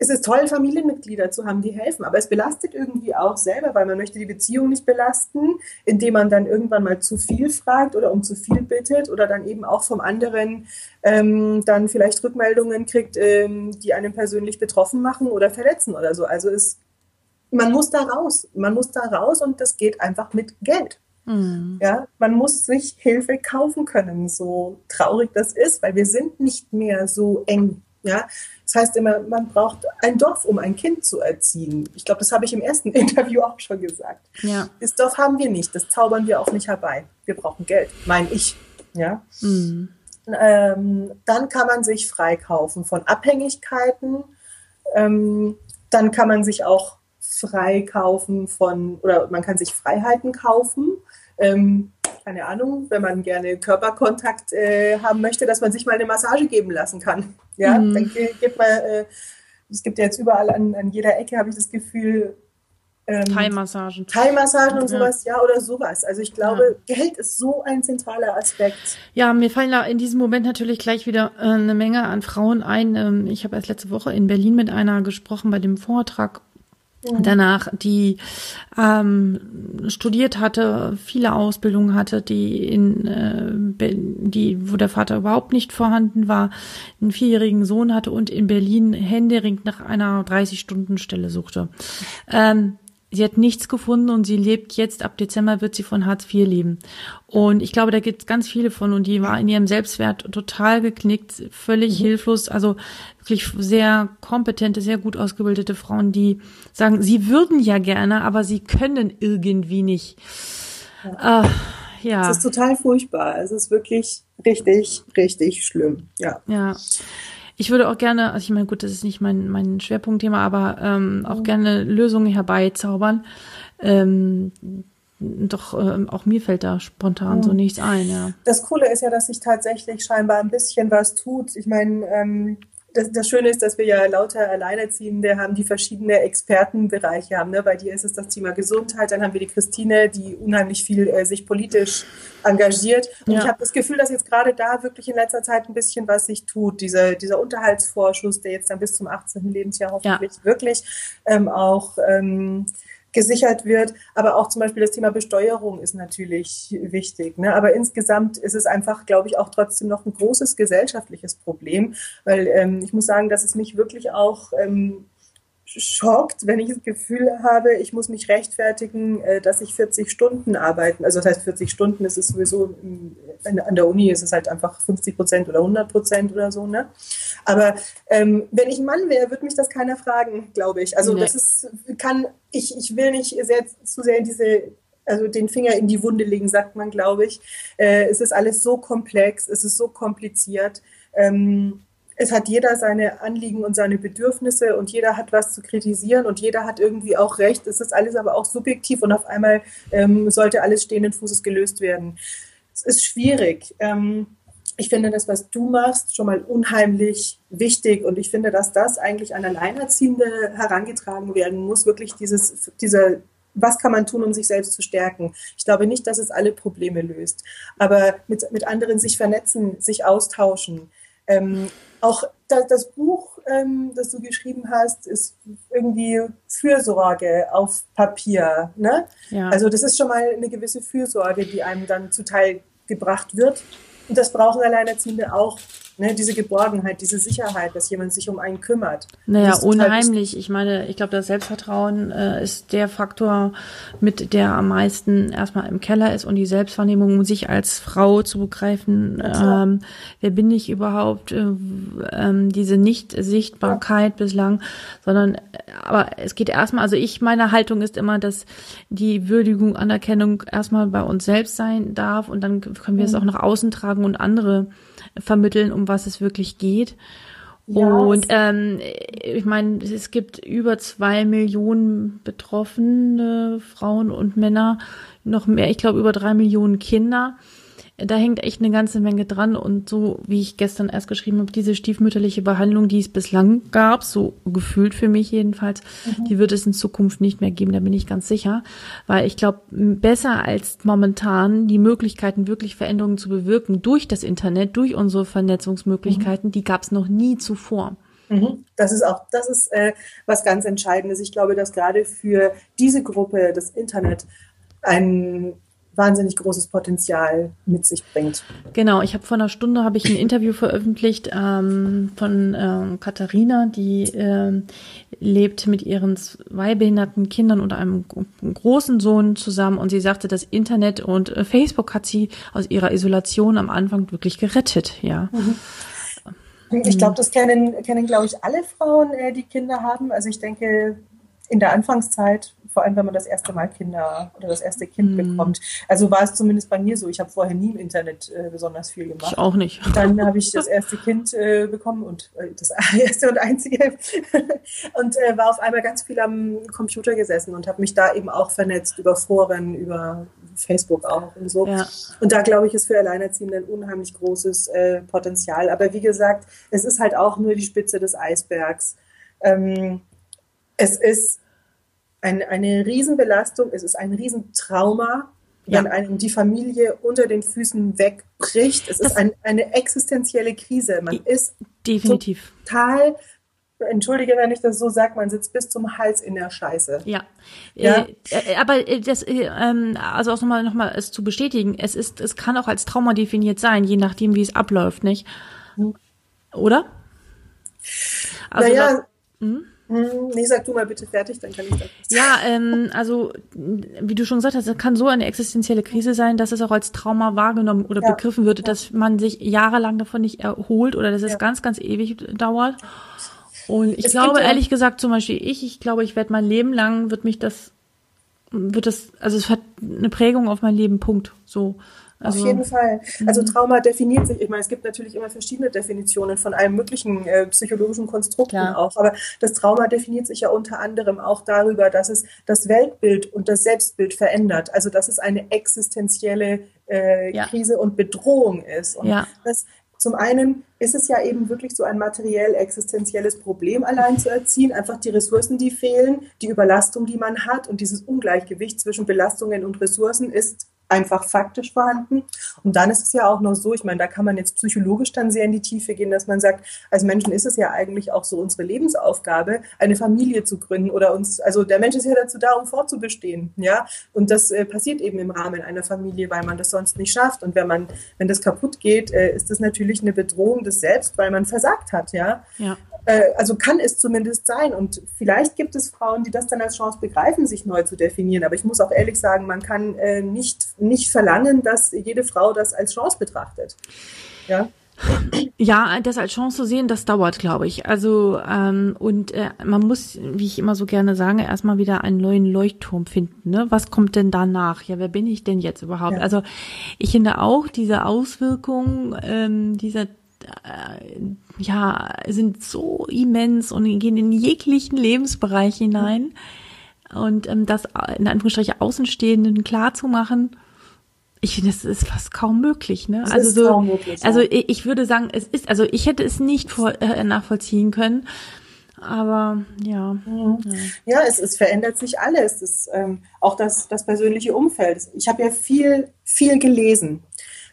es ist toll, Familienmitglieder zu haben, die helfen, aber es belastet irgendwie auch selber, weil man möchte die Beziehung nicht belasten, indem man dann irgendwann mal zu viel fragt oder um zu viel bittet oder dann eben auch vom anderen ähm, dann vielleicht Rückmeldungen kriegt, ähm, die einen persönlich betroffen machen oder verletzen oder so. Also es, man muss da raus, man muss da raus und das geht einfach mit Geld. Mhm. Ja, man muss sich Hilfe kaufen können, so traurig das ist, weil wir sind nicht mehr so eng ja, das heißt immer, man braucht ein Dorf, um ein Kind zu erziehen. Ich glaube, das habe ich im ersten Interview auch schon gesagt. Ja. Das Dorf haben wir nicht, das zaubern wir auch nicht herbei. Wir brauchen Geld, meine ich. Ja. Mhm. Ähm, dann kann man sich freikaufen von Abhängigkeiten. Ähm, dann kann man sich auch freikaufen von, oder man kann sich Freiheiten kaufen. Ähm, keine Ahnung, wenn man gerne Körperkontakt äh, haben möchte, dass man sich mal eine Massage geben lassen kann. Ja, mhm. dann gibt man, äh, es gibt ja jetzt überall an, an jeder Ecke, habe ich das Gefühl, ähm, Thai-Massagen. Thai-Massagen und sowas, ja. ja, oder sowas. Also ich glaube, ja. Geld ist so ein zentraler Aspekt. Ja, mir fallen da in diesem Moment natürlich gleich wieder äh, eine Menge an Frauen ein. Ähm, ich habe erst letzte Woche in Berlin mit einer gesprochen bei dem Vortrag. Danach, die ähm, studiert hatte, viele Ausbildungen hatte, die in äh, die, wo der Vater überhaupt nicht vorhanden war, einen vierjährigen Sohn hatte und in Berlin händeringend nach einer 30-Stunden-Stelle suchte. Ähm, sie hat nichts gefunden und sie lebt jetzt, ab Dezember wird sie von Hartz IV leben. Und ich glaube, da gibt es ganz viele von und die war in ihrem Selbstwert total geknickt, völlig mhm. hilflos. Also wirklich sehr kompetente, sehr gut ausgebildete Frauen, die sagen, sie würden ja gerne, aber sie können irgendwie nicht. Ja. Äh, ja. Es ist total furchtbar. Es ist wirklich richtig, richtig schlimm. Ja. Ja. Ich würde auch gerne, also ich meine, gut, das ist nicht mein, mein Schwerpunktthema, aber ähm, auch mhm. gerne Lösungen herbeizaubern. Ähm, doch ähm, auch mir fällt da spontan mhm. so nichts ein, ja. Das Coole ist ja, dass sich tatsächlich scheinbar ein bisschen was tut. Ich meine, ähm, das, das Schöne ist, dass wir ja lauter Alleinerziehende haben, die verschiedene Expertenbereiche haben. Ne? Bei dir ist es das Thema Gesundheit, dann haben wir die Christine, die unheimlich viel äh, sich politisch engagiert. Und ja. ich habe das Gefühl, dass jetzt gerade da wirklich in letzter Zeit ein bisschen was sich tut. Dieser, dieser Unterhaltsvorschuss, der jetzt dann bis zum 18. Lebensjahr hoffentlich ja. wirklich ähm, auch ähm, gesichert wird. Aber auch zum Beispiel das Thema Besteuerung ist natürlich wichtig. Ne? Aber insgesamt ist es einfach, glaube ich, auch trotzdem noch ein großes gesellschaftliches Problem, weil ähm, ich muss sagen, dass es mich wirklich auch ähm, schockt, wenn ich das Gefühl habe, ich muss mich rechtfertigen, äh, dass ich 40 Stunden arbeiten. Also das heißt, 40 Stunden ist es sowieso an der Uni ist es halt einfach 50 Prozent oder 100 Prozent oder so. Ne? Aber ähm, wenn ich ein Mann wäre, würde mich das keiner fragen, glaube ich. Also nee. das ist kann ich ich will nicht sehr zu sehr in diese also den Finger in die Wunde legen, sagt man, glaube ich. Äh, es ist alles so komplex, es ist so kompliziert. Ähm, es hat jeder seine Anliegen und seine Bedürfnisse und jeder hat was zu kritisieren und jeder hat irgendwie auch recht. Es ist alles aber auch subjektiv und auf einmal ähm, sollte alles stehenden Fußes gelöst werden. Es ist schwierig. Ähm, ich finde das, was du machst, schon mal unheimlich wichtig und ich finde, dass das eigentlich an Alleinerziehende herangetragen werden muss, wirklich dieses, dieser was kann man tun, um sich selbst zu stärken? Ich glaube nicht, dass es alle Probleme löst, aber mit, mit anderen sich vernetzen, sich austauschen, ähm, auch das, das Buch, ähm, das du geschrieben hast, ist irgendwie Fürsorge auf Papier. Ne? Ja. Also das ist schon mal eine gewisse Fürsorge, die einem dann zuteil gebracht wird. Und das brauchen Alleinerziehende auch. Ne, diese Geborgenheit, diese Sicherheit, dass jemand sich um einen kümmert. Naja, unheimlich. Ich meine, ich glaube, das Selbstvertrauen äh, ist der Faktor, mit der am meisten erstmal im Keller ist und die Selbstwahrnehmung, um sich als Frau zu begreifen, ähm, wer bin ich überhaupt, äh, ähm, diese Nicht-Sichtbarkeit ja. bislang, sondern, aber es geht erstmal, also ich, meine Haltung ist immer, dass die Würdigung, Anerkennung erstmal bei uns selbst sein darf und dann können wir mhm. es auch nach außen tragen und andere vermitteln, um was es wirklich geht. Ja, und ähm, ich meine, es gibt über zwei Millionen betroffene Frauen und Männer, noch mehr, ich glaube über drei Millionen Kinder da hängt echt eine ganze Menge dran. Und so, wie ich gestern erst geschrieben habe, diese stiefmütterliche Behandlung, die es bislang gab, so gefühlt für mich jedenfalls, mhm. die wird es in Zukunft nicht mehr geben, da bin ich ganz sicher. Weil ich glaube, besser als momentan die Möglichkeiten, wirklich Veränderungen zu bewirken durch das Internet, durch unsere Vernetzungsmöglichkeiten, mhm. die gab es noch nie zuvor. Mhm. Das ist auch, das ist äh, was ganz Entscheidendes. Ich glaube, dass gerade für diese Gruppe das Internet ein wahnsinnig großes Potenzial mit sich bringt. Genau, ich habe vor einer Stunde habe ich ein Interview veröffentlicht ähm, von ähm, Katharina, die ähm, lebt mit ihren zwei behinderten Kindern und einem großen Sohn zusammen und sie sagte, das Internet und äh, Facebook hat sie aus ihrer Isolation am Anfang wirklich gerettet, ja. Mhm. Ich glaube, das kennen, kennen glaube ich, alle Frauen, äh, die Kinder haben. Also ich denke, in der Anfangszeit vor allem wenn man das erste Mal Kinder oder das erste Kind mm. bekommt. Also war es zumindest bei mir so. Ich habe vorher nie im Internet äh, besonders viel gemacht. Ich auch nicht. Dann habe ich das erste Kind äh, bekommen und äh, das erste und einzige und äh, war auf einmal ganz viel am Computer gesessen und habe mich da eben auch vernetzt über Foren, über Facebook auch und so. Ja. Und da glaube ich, ist für Alleinerziehende ein unheimlich großes äh, Potenzial. Aber wie gesagt, es ist halt auch nur die Spitze des Eisbergs. Ähm, es ist ein, eine Riesenbelastung, es ist ein Riesentrauma, wenn ja. einem die Familie unter den Füßen wegbricht. Es das ist ein, eine existenzielle Krise. Man ist definitiv total entschuldige, wenn ich das so sage, man sitzt bis zum Hals in der Scheiße. Ja, ja? Äh, äh aber äh, das, äh, ähm, also auch nochmal, nochmal es zu bestätigen, es ist, es kann auch als Trauma definiert sein, je nachdem, wie es abläuft, nicht? Hm. Oder? Also naja, hm? Hm, nee, sag du mal bitte fertig, dann kann ich das. Ja, ähm, also wie du schon gesagt hast, es kann so eine existenzielle Krise sein, dass es auch als Trauma wahrgenommen oder ja. begriffen wird, dass man sich jahrelang davon nicht erholt oder dass es ja. ganz, ganz ewig dauert. Und ich es glaube, ehrlich gesagt, zum Beispiel ich, ich glaube, ich werde mein Leben lang, wird mich das, wird das, also es hat eine Prägung auf mein Leben, Punkt. So. Also, Auf jeden Fall. Also mhm. Trauma definiert sich, ich meine, es gibt natürlich immer verschiedene Definitionen von allen möglichen äh, psychologischen Konstrukten Klar. auch, aber das Trauma definiert sich ja unter anderem auch darüber, dass es das Weltbild und das Selbstbild verändert. Also dass es eine existenzielle äh, ja. Krise und Bedrohung ist. Und ja. das zum einen ist es ja eben wirklich so ein materiell existenzielles Problem, allein zu erziehen. Einfach die Ressourcen, die fehlen, die Überlastung, die man hat und dieses Ungleichgewicht zwischen Belastungen und Ressourcen ist einfach faktisch vorhanden. Und dann ist es ja auch noch so, ich meine, da kann man jetzt psychologisch dann sehr in die Tiefe gehen, dass man sagt, als Menschen ist es ja eigentlich auch so unsere Lebensaufgabe, eine Familie zu gründen oder uns, also der Mensch ist ja dazu da, um fortzubestehen, ja. Und das äh, passiert eben im Rahmen einer Familie, weil man das sonst nicht schafft. Und wenn man, wenn das kaputt geht, äh, ist das natürlich eine Bedrohung des Selbst, weil man versagt hat, ja. ja. Äh, also kann es zumindest sein. Und vielleicht gibt es Frauen, die das dann als Chance begreifen, sich neu zu definieren. Aber ich muss auch ehrlich sagen, man kann äh, nicht nicht verlangen, dass jede Frau das als Chance betrachtet. Ja. Ja, das als Chance zu sehen, das dauert, glaube ich. Also ähm, und äh, man muss, wie ich immer so gerne sage, erstmal wieder einen neuen Leuchtturm finden. Ne? Was kommt denn danach? Ja, wer bin ich denn jetzt überhaupt? Ja. Also ich finde auch diese Auswirkungen ähm, dieser äh, ja sind so immens und gehen in jeglichen Lebensbereich hinein. Und ähm, das in Anführungsstrichen Außenstehenden klar zu machen, ich finde, es ist fast kaum möglich, ne? Es also so, möglich, ja. also ich würde sagen, es ist, also ich hätte es nicht vor, äh, nachvollziehen können, aber ja. Mhm. Ja, es, es verändert sich alles. Das, ähm, auch das, das persönliche Umfeld. Ich habe ja viel, viel gelesen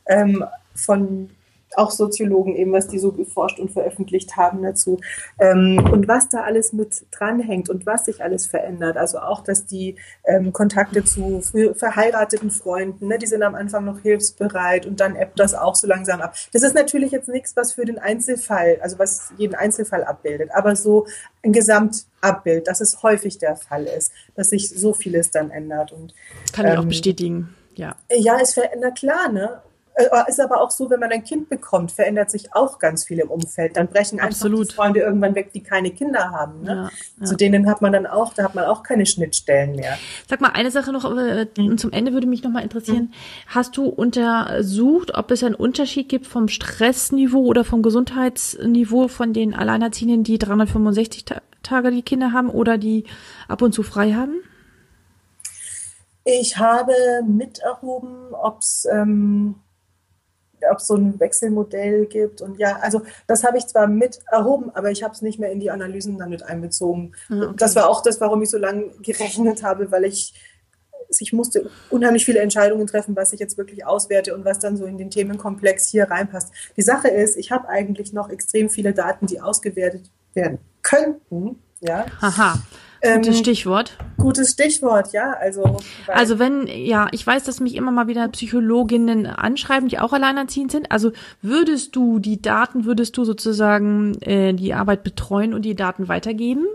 ähm, von auch Soziologen eben, was die so geforscht und veröffentlicht haben dazu. Ähm, und was da alles mit dranhängt und was sich alles verändert. Also auch, dass die ähm, Kontakte zu verheirateten Freunden, ne, die sind am Anfang noch hilfsbereit und dann ebbt das auch so langsam ab. Das ist natürlich jetzt nichts, was für den Einzelfall, also was jeden Einzelfall abbildet, aber so ein Gesamtabbild, dass es häufig der Fall ist, dass sich so vieles dann ändert. Und, Kann ich auch ähm, bestätigen. Ja. ja, es verändert klar, ne? Äh, ist aber auch so, wenn man ein Kind bekommt, verändert sich auch ganz viel im Umfeld. Dann brechen einfach Absolut. die Freunde irgendwann weg, die keine Kinder haben. Ne? Ja, ja. Zu denen hat man dann auch, da hat man auch keine Schnittstellen mehr. Sag mal, eine Sache noch, äh, mhm. zum Ende würde mich noch mal interessieren. Mhm. Hast du untersucht, ob es einen Unterschied gibt vom Stressniveau oder vom Gesundheitsniveau von den Alleinerziehenden, die 365 Tage die Kinder haben oder die ab und zu frei haben? Ich habe miterhoben, ob es ähm, ob es so ein Wechselmodell gibt. Und ja, also das habe ich zwar mit erhoben, aber ich habe es nicht mehr in die Analysen damit einbezogen. Ah, okay. Das war auch das, warum ich so lange gerechnet habe, weil ich ich musste unheimlich viele Entscheidungen treffen, was ich jetzt wirklich auswerte und was dann so in den Themenkomplex hier reinpasst. Die Sache ist, ich habe eigentlich noch extrem viele Daten, die ausgewertet werden könnten. Ja. Aha. Gutes ähm, Stichwort. Gutes Stichwort, ja. Also, also wenn, ja, ich weiß, dass mich immer mal wieder Psychologinnen anschreiben, die auch alleinerziehend sind. Also würdest du die Daten, würdest du sozusagen äh, die Arbeit betreuen und die Daten weitergeben?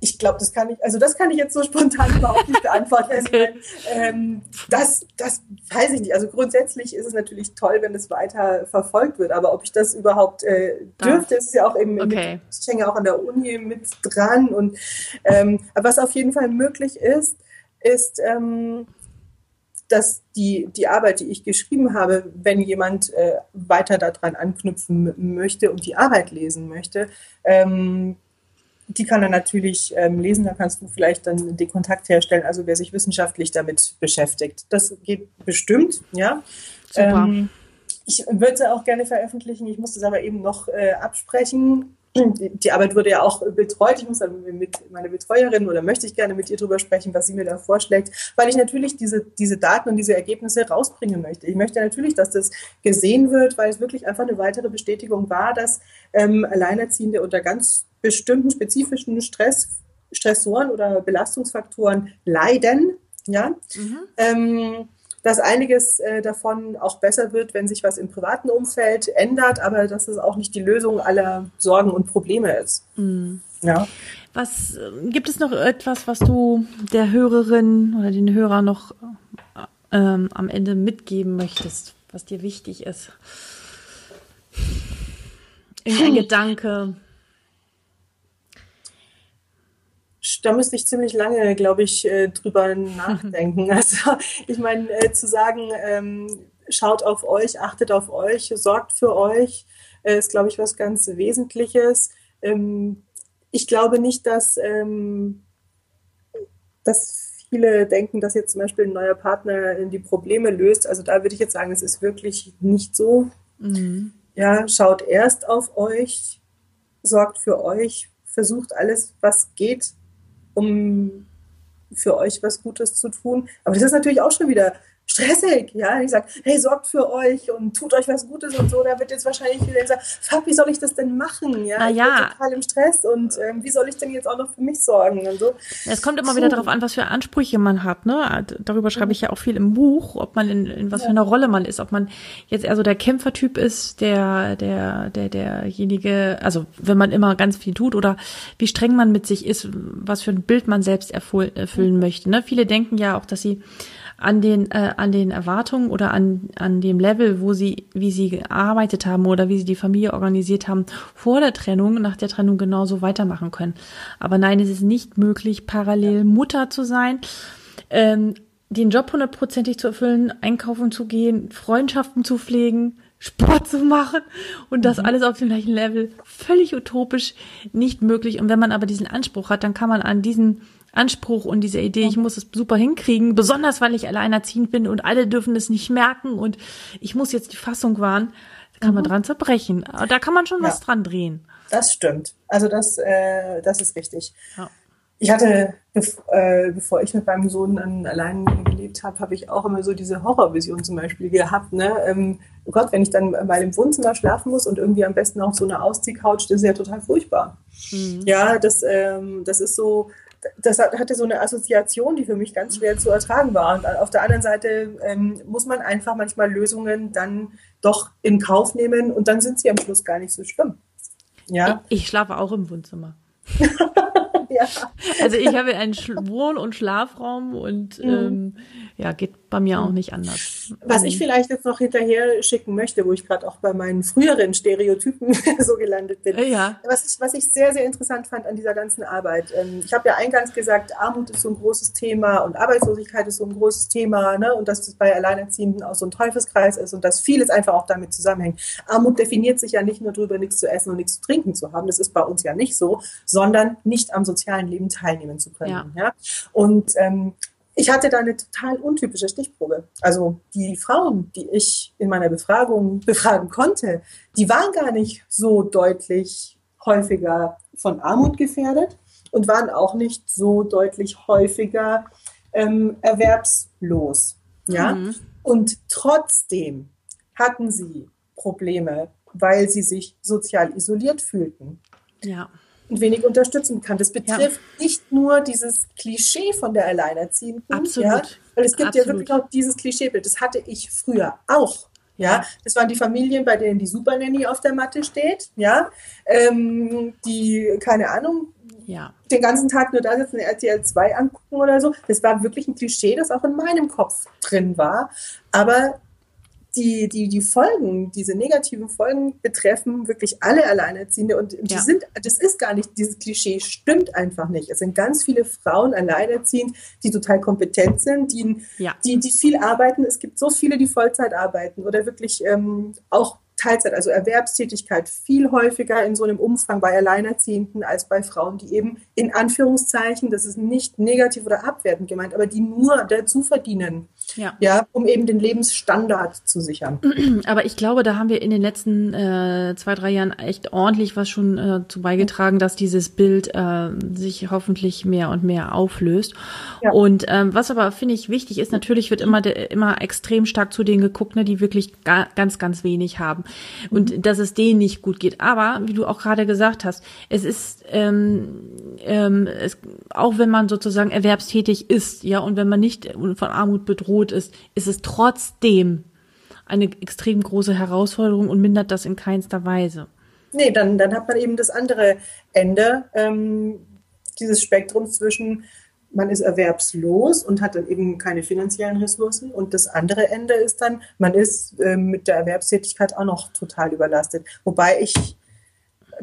Ich glaube, das kann ich, also das kann ich jetzt so spontan überhaupt nicht beantworten. Also, okay. ähm, das, das weiß ich nicht. Also grundsätzlich ist es natürlich toll, wenn es weiter verfolgt wird, aber ob ich das überhaupt äh, dürfte, ist ja auch eben, okay. ich hänge auch an der Uni mit dran. Und ähm, aber was auf jeden Fall möglich ist, ist, ähm, dass die, die Arbeit, die ich geschrieben habe, wenn jemand äh, weiter daran anknüpfen möchte und die Arbeit lesen möchte, ähm, die kann er natürlich ähm, lesen, da kannst du vielleicht dann den Kontakt herstellen, also wer sich wissenschaftlich damit beschäftigt. Das geht bestimmt, ja. Super. Ähm, ich würde sie auch gerne veröffentlichen, ich muss das aber eben noch äh, absprechen. Die Arbeit wurde ja auch betreut. Ich muss dann mit meiner Betreuerin oder möchte ich gerne mit ihr darüber sprechen, was sie mir da vorschlägt, weil ich natürlich diese, diese Daten und diese Ergebnisse rausbringen möchte. Ich möchte natürlich, dass das gesehen wird, weil es wirklich einfach eine weitere Bestätigung war, dass ähm, Alleinerziehende unter ganz bestimmten spezifischen Stress, Stressoren oder Belastungsfaktoren leiden, ja, mhm. ähm, dass einiges äh, davon auch besser wird, wenn sich was im privaten Umfeld ändert, aber dass es auch nicht die Lösung aller Sorgen und Probleme ist. Mhm. Ja. Was äh, gibt es noch etwas, was du der Hörerin oder den Hörer noch ähm, am Ende mitgeben möchtest, was dir wichtig ist? Irgendein Gedanke. Da müsste ich ziemlich lange, glaube ich, äh, drüber nachdenken. Also ich meine, äh, zu sagen, ähm, schaut auf euch, achtet auf euch, sorgt für euch, äh, ist, glaube ich, was ganz Wesentliches. Ähm, ich glaube nicht, dass, ähm, dass viele denken, dass jetzt zum Beispiel ein neuer Partner die Probleme löst. Also da würde ich jetzt sagen, es ist wirklich nicht so. Mhm. Ja, schaut erst auf euch, sorgt für euch, versucht alles, was geht, um für euch was Gutes zu tun. Aber das ist natürlich auch schon wieder stressig, ja. Ich sage, hey, sorgt für euch und tut euch was Gutes und so. Da wird jetzt wahrscheinlich wieder sagen, fuck, wie soll ich das denn machen? Ja, ich ja. bin total im Stress und ähm, wie soll ich denn jetzt auch noch für mich sorgen und so. Es kommt immer so. wieder darauf an, was für Ansprüche man hat, ne? Darüber schreibe ich ja auch viel im Buch, ob man in, in was ja. für einer Rolle man ist, ob man jetzt eher so der Kämpfertyp ist, der, der, der, derjenige, also wenn man immer ganz viel tut oder wie streng man mit sich ist, was für ein Bild man selbst erfüllen, erfüllen möchte. Ne? Viele denken ja auch, dass sie an den, äh, an den Erwartungen oder an, an dem Level, wo sie, wie sie gearbeitet haben oder wie sie die Familie organisiert haben, vor der Trennung, nach der Trennung genauso weitermachen können. Aber nein, es ist nicht möglich, parallel Mutter zu sein, ähm, den Job hundertprozentig zu erfüllen, einkaufen zu gehen, Freundschaften zu pflegen, Sport zu machen und das mhm. alles auf dem gleichen Level. Völlig utopisch, nicht möglich. Und wenn man aber diesen Anspruch hat, dann kann man an diesen Anspruch und diese Idee, ich muss es super hinkriegen, besonders weil ich alleinerziehend bin und alle dürfen es nicht merken und ich muss jetzt die Fassung wahren, da kann mhm. man dran zerbrechen. Da kann man schon ja. was dran drehen. Das stimmt. Also das, äh, das ist richtig. Ja. ich hatte, äh, bevor ich mit meinem Sohn dann allein gelebt habe, habe ich auch immer so diese Horrorvision zum Beispiel gehabt. Ne? Ähm, oh Gott, wenn ich dann mal im Wohnzimmer schlafen muss und irgendwie am besten auf so einer Ausziehcouch, das ist ja total furchtbar. Mhm. Ja, das, ähm, das ist so, das hatte so eine Assoziation, die für mich ganz schwer zu ertragen war. Und auf der anderen Seite ähm, muss man einfach manchmal Lösungen dann doch in Kauf nehmen und dann sind sie am Schluss gar nicht so schlimm. Ja. Ich, ich schlafe auch im Wohnzimmer. ja. Also ich habe einen Wohn- und Schlafraum und mhm. ähm, ja, geht bei mir auch nicht anders. Was ich vielleicht jetzt noch hinterher schicken möchte, wo ich gerade auch bei meinen früheren Stereotypen so gelandet bin. Ja. Was ich, was ich sehr, sehr interessant fand an dieser ganzen Arbeit. Ähm, ich habe ja eingangs gesagt, Armut ist so ein großes Thema und Arbeitslosigkeit ist so ein großes Thema ne? und dass das bei Alleinerziehenden auch so ein Teufelskreis ist und dass vieles einfach auch damit zusammenhängt. Armut definiert sich ja nicht nur darüber, nichts zu essen und nichts zu trinken zu haben. Das ist bei uns ja nicht so, sondern nicht am sozialen Leben teilnehmen zu können. Ja. ja? Und ähm, ich hatte da eine total untypische Stichprobe. Also die Frauen, die ich in meiner Befragung befragen konnte, die waren gar nicht so deutlich häufiger von Armut gefährdet und waren auch nicht so deutlich häufiger ähm, erwerbslos. Ja? Mhm. Und trotzdem hatten sie Probleme, weil sie sich sozial isoliert fühlten. Ja und wenig unterstützen kann. Das betrifft ja. nicht nur dieses Klischee von der Alleinerziehenden, Absolut. ja, weil es gibt Absolut. ja wirklich auch dieses Klischeebild. Das hatte ich früher auch. Ja, das waren die Familien, bei denen die Supernanny auf der Matte steht, ja, ähm, die, keine Ahnung, ja. den ganzen Tag nur da sitzen, RTL 2 angucken oder so. Das war wirklich ein Klischee, das auch in meinem Kopf drin war. Aber die, die, die Folgen, diese negativen Folgen betreffen wirklich alle Alleinerziehende und die ja. sind, das ist gar nicht, dieses Klischee stimmt einfach nicht. Es sind ganz viele Frauen alleinerziehend, die total kompetent sind, die, ja. die, die viel arbeiten. Es gibt so viele, die Vollzeit arbeiten oder wirklich ähm, auch Teilzeit, also Erwerbstätigkeit, viel häufiger in so einem Umfang bei Alleinerziehenden als bei Frauen, die eben in Anführungszeichen, das ist nicht negativ oder abwertend gemeint, aber die nur dazu verdienen, ja. ja um eben den Lebensstandard zu sichern. Aber ich glaube, da haben wir in den letzten äh, zwei, drei Jahren echt ordentlich was schon äh, zu beigetragen, dass dieses Bild äh, sich hoffentlich mehr und mehr auflöst. Ja. Und ähm, was aber, finde ich, wichtig ist, natürlich wird immer, immer extrem stark zu denen geguckt, ne, die wirklich ga, ganz, ganz wenig haben und mhm. dass es denen nicht gut geht. Aber, wie du auch gerade gesagt hast, es ist, ähm, ähm, es, auch wenn man sozusagen erwerbstätig ist, ja, und wenn man nicht von Armut bedroht ist, ist es trotzdem eine extrem große Herausforderung und mindert das in keinster Weise. Nee, dann, dann hat man eben das andere Ende ähm, dieses Spektrums zwischen man ist erwerbslos und hat dann eben keine finanziellen Ressourcen. Und das andere Ende ist dann, man ist äh, mit der Erwerbstätigkeit auch noch total überlastet. Wobei ich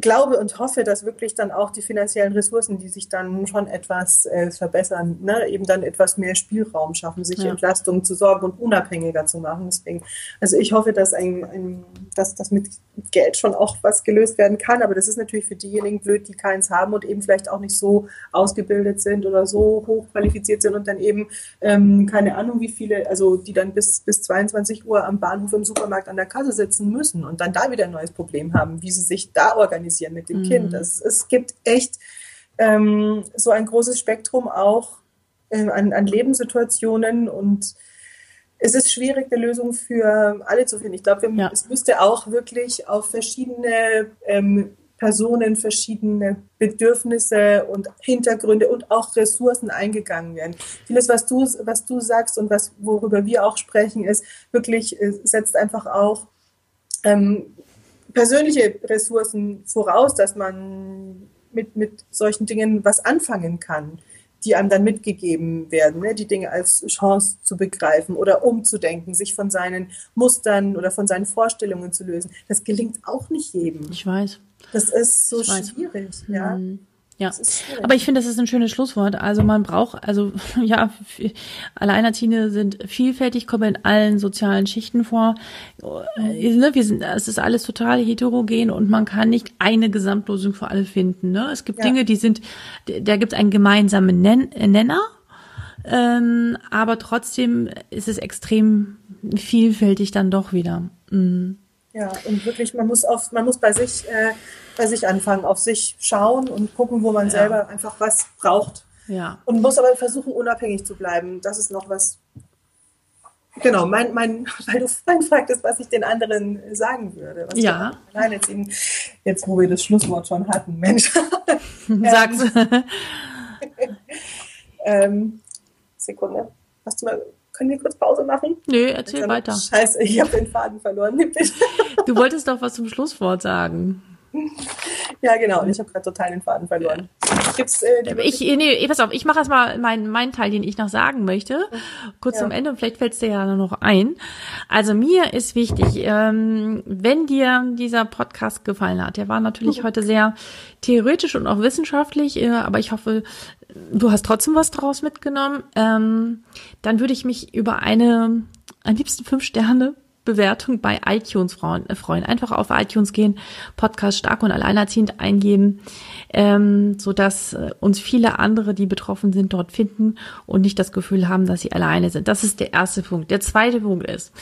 glaube und hoffe, dass wirklich dann auch die finanziellen Ressourcen, die sich dann schon etwas äh, verbessern, ne, eben dann etwas mehr Spielraum schaffen, sich ja. Entlastungen zu sorgen und unabhängiger zu machen. Deswegen, also ich hoffe, dass ein, ein dass das mit Geld schon auch was gelöst werden kann, aber das ist natürlich für diejenigen blöd, die keins haben und eben vielleicht auch nicht so ausgebildet sind oder so hochqualifiziert sind und dann eben ähm, keine Ahnung, wie viele, also die dann bis bis 22 Uhr am Bahnhof im Supermarkt an der Kasse sitzen müssen und dann da wieder ein neues Problem haben, wie sie sich da organisieren organisieren mit dem mhm. Kind. Es, es gibt echt ähm, so ein großes Spektrum auch äh, an, an Lebenssituationen und es ist schwierig, eine Lösung für alle zu finden. Ich glaube, ja. es müsste auch wirklich auf verschiedene ähm, Personen, verschiedene Bedürfnisse und Hintergründe und auch Ressourcen eingegangen werden. Vieles, was du, was du sagst und was, worüber wir auch sprechen, ist wirklich, äh, setzt einfach auch ähm, persönliche Ressourcen voraus, dass man mit, mit solchen Dingen was anfangen kann, die einem dann mitgegeben werden, ne? die Dinge als Chance zu begreifen oder umzudenken, sich von seinen Mustern oder von seinen Vorstellungen zu lösen. Das gelingt auch nicht jedem. Ich weiß. Das ist so schwierig, ja. Mhm. Ja, aber ich finde, das ist ein schönes Schlusswort. Also man braucht, also ja, Alleinerziehende sind vielfältig, kommen in allen sozialen Schichten vor. Äh, ne, wir sind, es ist alles total heterogen und man kann nicht eine Gesamtlösung für alle finden. Ne? Es gibt ja. Dinge, die sind, da gibt es einen gemeinsamen Nenner, ähm, aber trotzdem ist es extrem vielfältig dann doch wieder. Mhm. Ja, und wirklich, man muss auf, man muss bei sich, äh, bei sich anfangen, auf sich schauen und gucken, wo man ja. selber einfach was braucht Ja. Und muss aber versuchen, unabhängig zu bleiben. Das ist noch was. Genau, mein, mein, weil du vorhin fragtest, was ich den anderen sagen würde. Was ja. Nein, jetzt, eben, jetzt, wo wir das Schlusswort schon hatten, Mensch. Sag's. ähm, Sekunde. Hast du mal, können wir kurz Pause machen? Nö, erzähl Dann, weiter. Scheiße, ich habe den Faden verloren. Du wolltest doch was zum Schlusswort sagen. Ja, genau. Und ich habe gerade total den Faden verloren. Äh, die Ich, nee, pass auf, ich mache erstmal meinen meinen Teil, den ich noch sagen möchte. Kurz Ja. zum Ende, und vielleicht fällt es dir ja noch ein. Also mir ist wichtig, ähm, wenn dir dieser Podcast gefallen hat, der war natürlich heute sehr theoretisch und auch wissenschaftlich, äh, aber ich hoffe, du hast trotzdem was daraus mitgenommen, ähm, dann würde ich mich über eine, am liebsten fünf Sterne Bewertung bei iTunes freuen. äh, freuen. Einfach auf iTunes gehen, Podcast stark und alleinerziehend eingeben, ähm, so dass äh, uns viele andere, die betroffen sind, dort finden und nicht das Gefühl haben, dass sie alleine sind. Das ist der erste Punkt. Der zweite Punkt ist,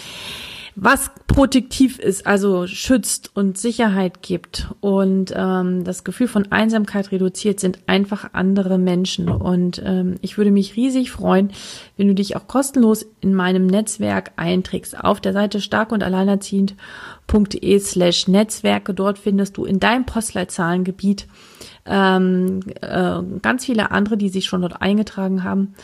was protektiv ist, also schützt und Sicherheit gibt und ähm, das Gefühl von Einsamkeit reduziert, sind einfach andere Menschen. Und ähm, ich würde mich riesig freuen, wenn du dich auch kostenlos in meinem Netzwerk einträgst. Auf der Seite stark und alleinerziehend.de slash Netzwerke. Dort findest du in deinem Postleitzahlengebiet ähm, äh, ganz viele andere, die sich schon dort eingetragen haben.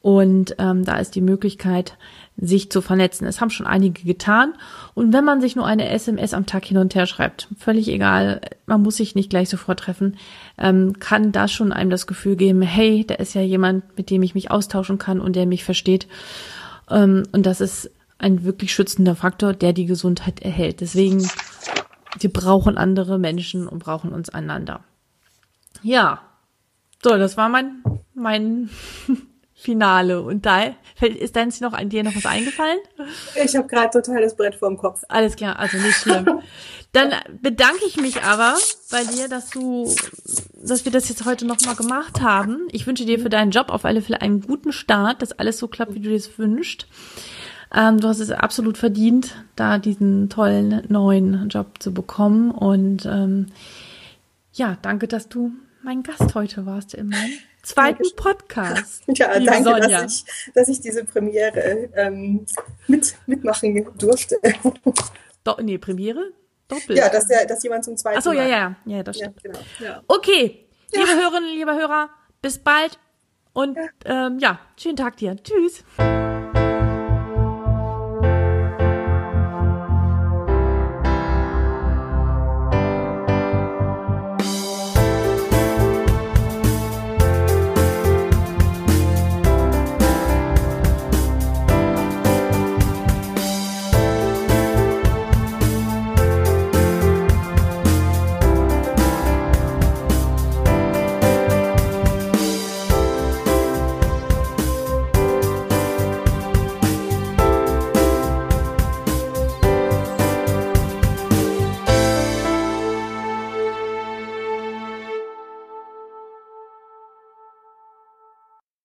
Und ähm, da ist die Möglichkeit, sich zu vernetzen. Es haben schon einige getan. Und wenn man sich nur eine SMS am Tag hin und her schreibt, völlig egal, man muss sich nicht gleich sofort treffen, ähm, kann das schon einem das Gefühl geben, hey, da ist ja jemand, mit dem ich mich austauschen kann und der mich versteht. Ähm, und das ist ein wirklich schützender Faktor, der die Gesundheit erhält. Deswegen, wir brauchen andere Menschen und brauchen uns einander. Ja, so, das war mein, mein Finale. Und da ist deins noch an dir noch was eingefallen? Ich habe gerade total das Brett vorm Kopf. Alles klar, also nicht schlimm. Dann bedanke ich mich aber bei dir, dass du, dass wir das jetzt heute nochmal gemacht haben. Ich wünsche dir für deinen Job auf alle Fälle einen guten Start, dass alles so klappt, wie du dir es wünschst. Ähm, du hast es absolut verdient, da diesen tollen neuen Job zu bekommen. Und ähm, ja, danke, dass du mein Gast heute warst in meinem zweiten Dankeschön. Podcast. Ja, liebe danke, Sonja. dass ich, dass ich diese Premiere ähm, mit, mitmachen durfte. Do nee, Premiere? Doppelt. ja, dass, der, dass jemand zum zweiten Ach so, ja, Mal- ja, ja, das Ja, stimmt. genau. Ja. Okay, liebe Hörerinnen, lieber Hörer, bis bald und ähm, ja, schönen Tag dir. Tschüss.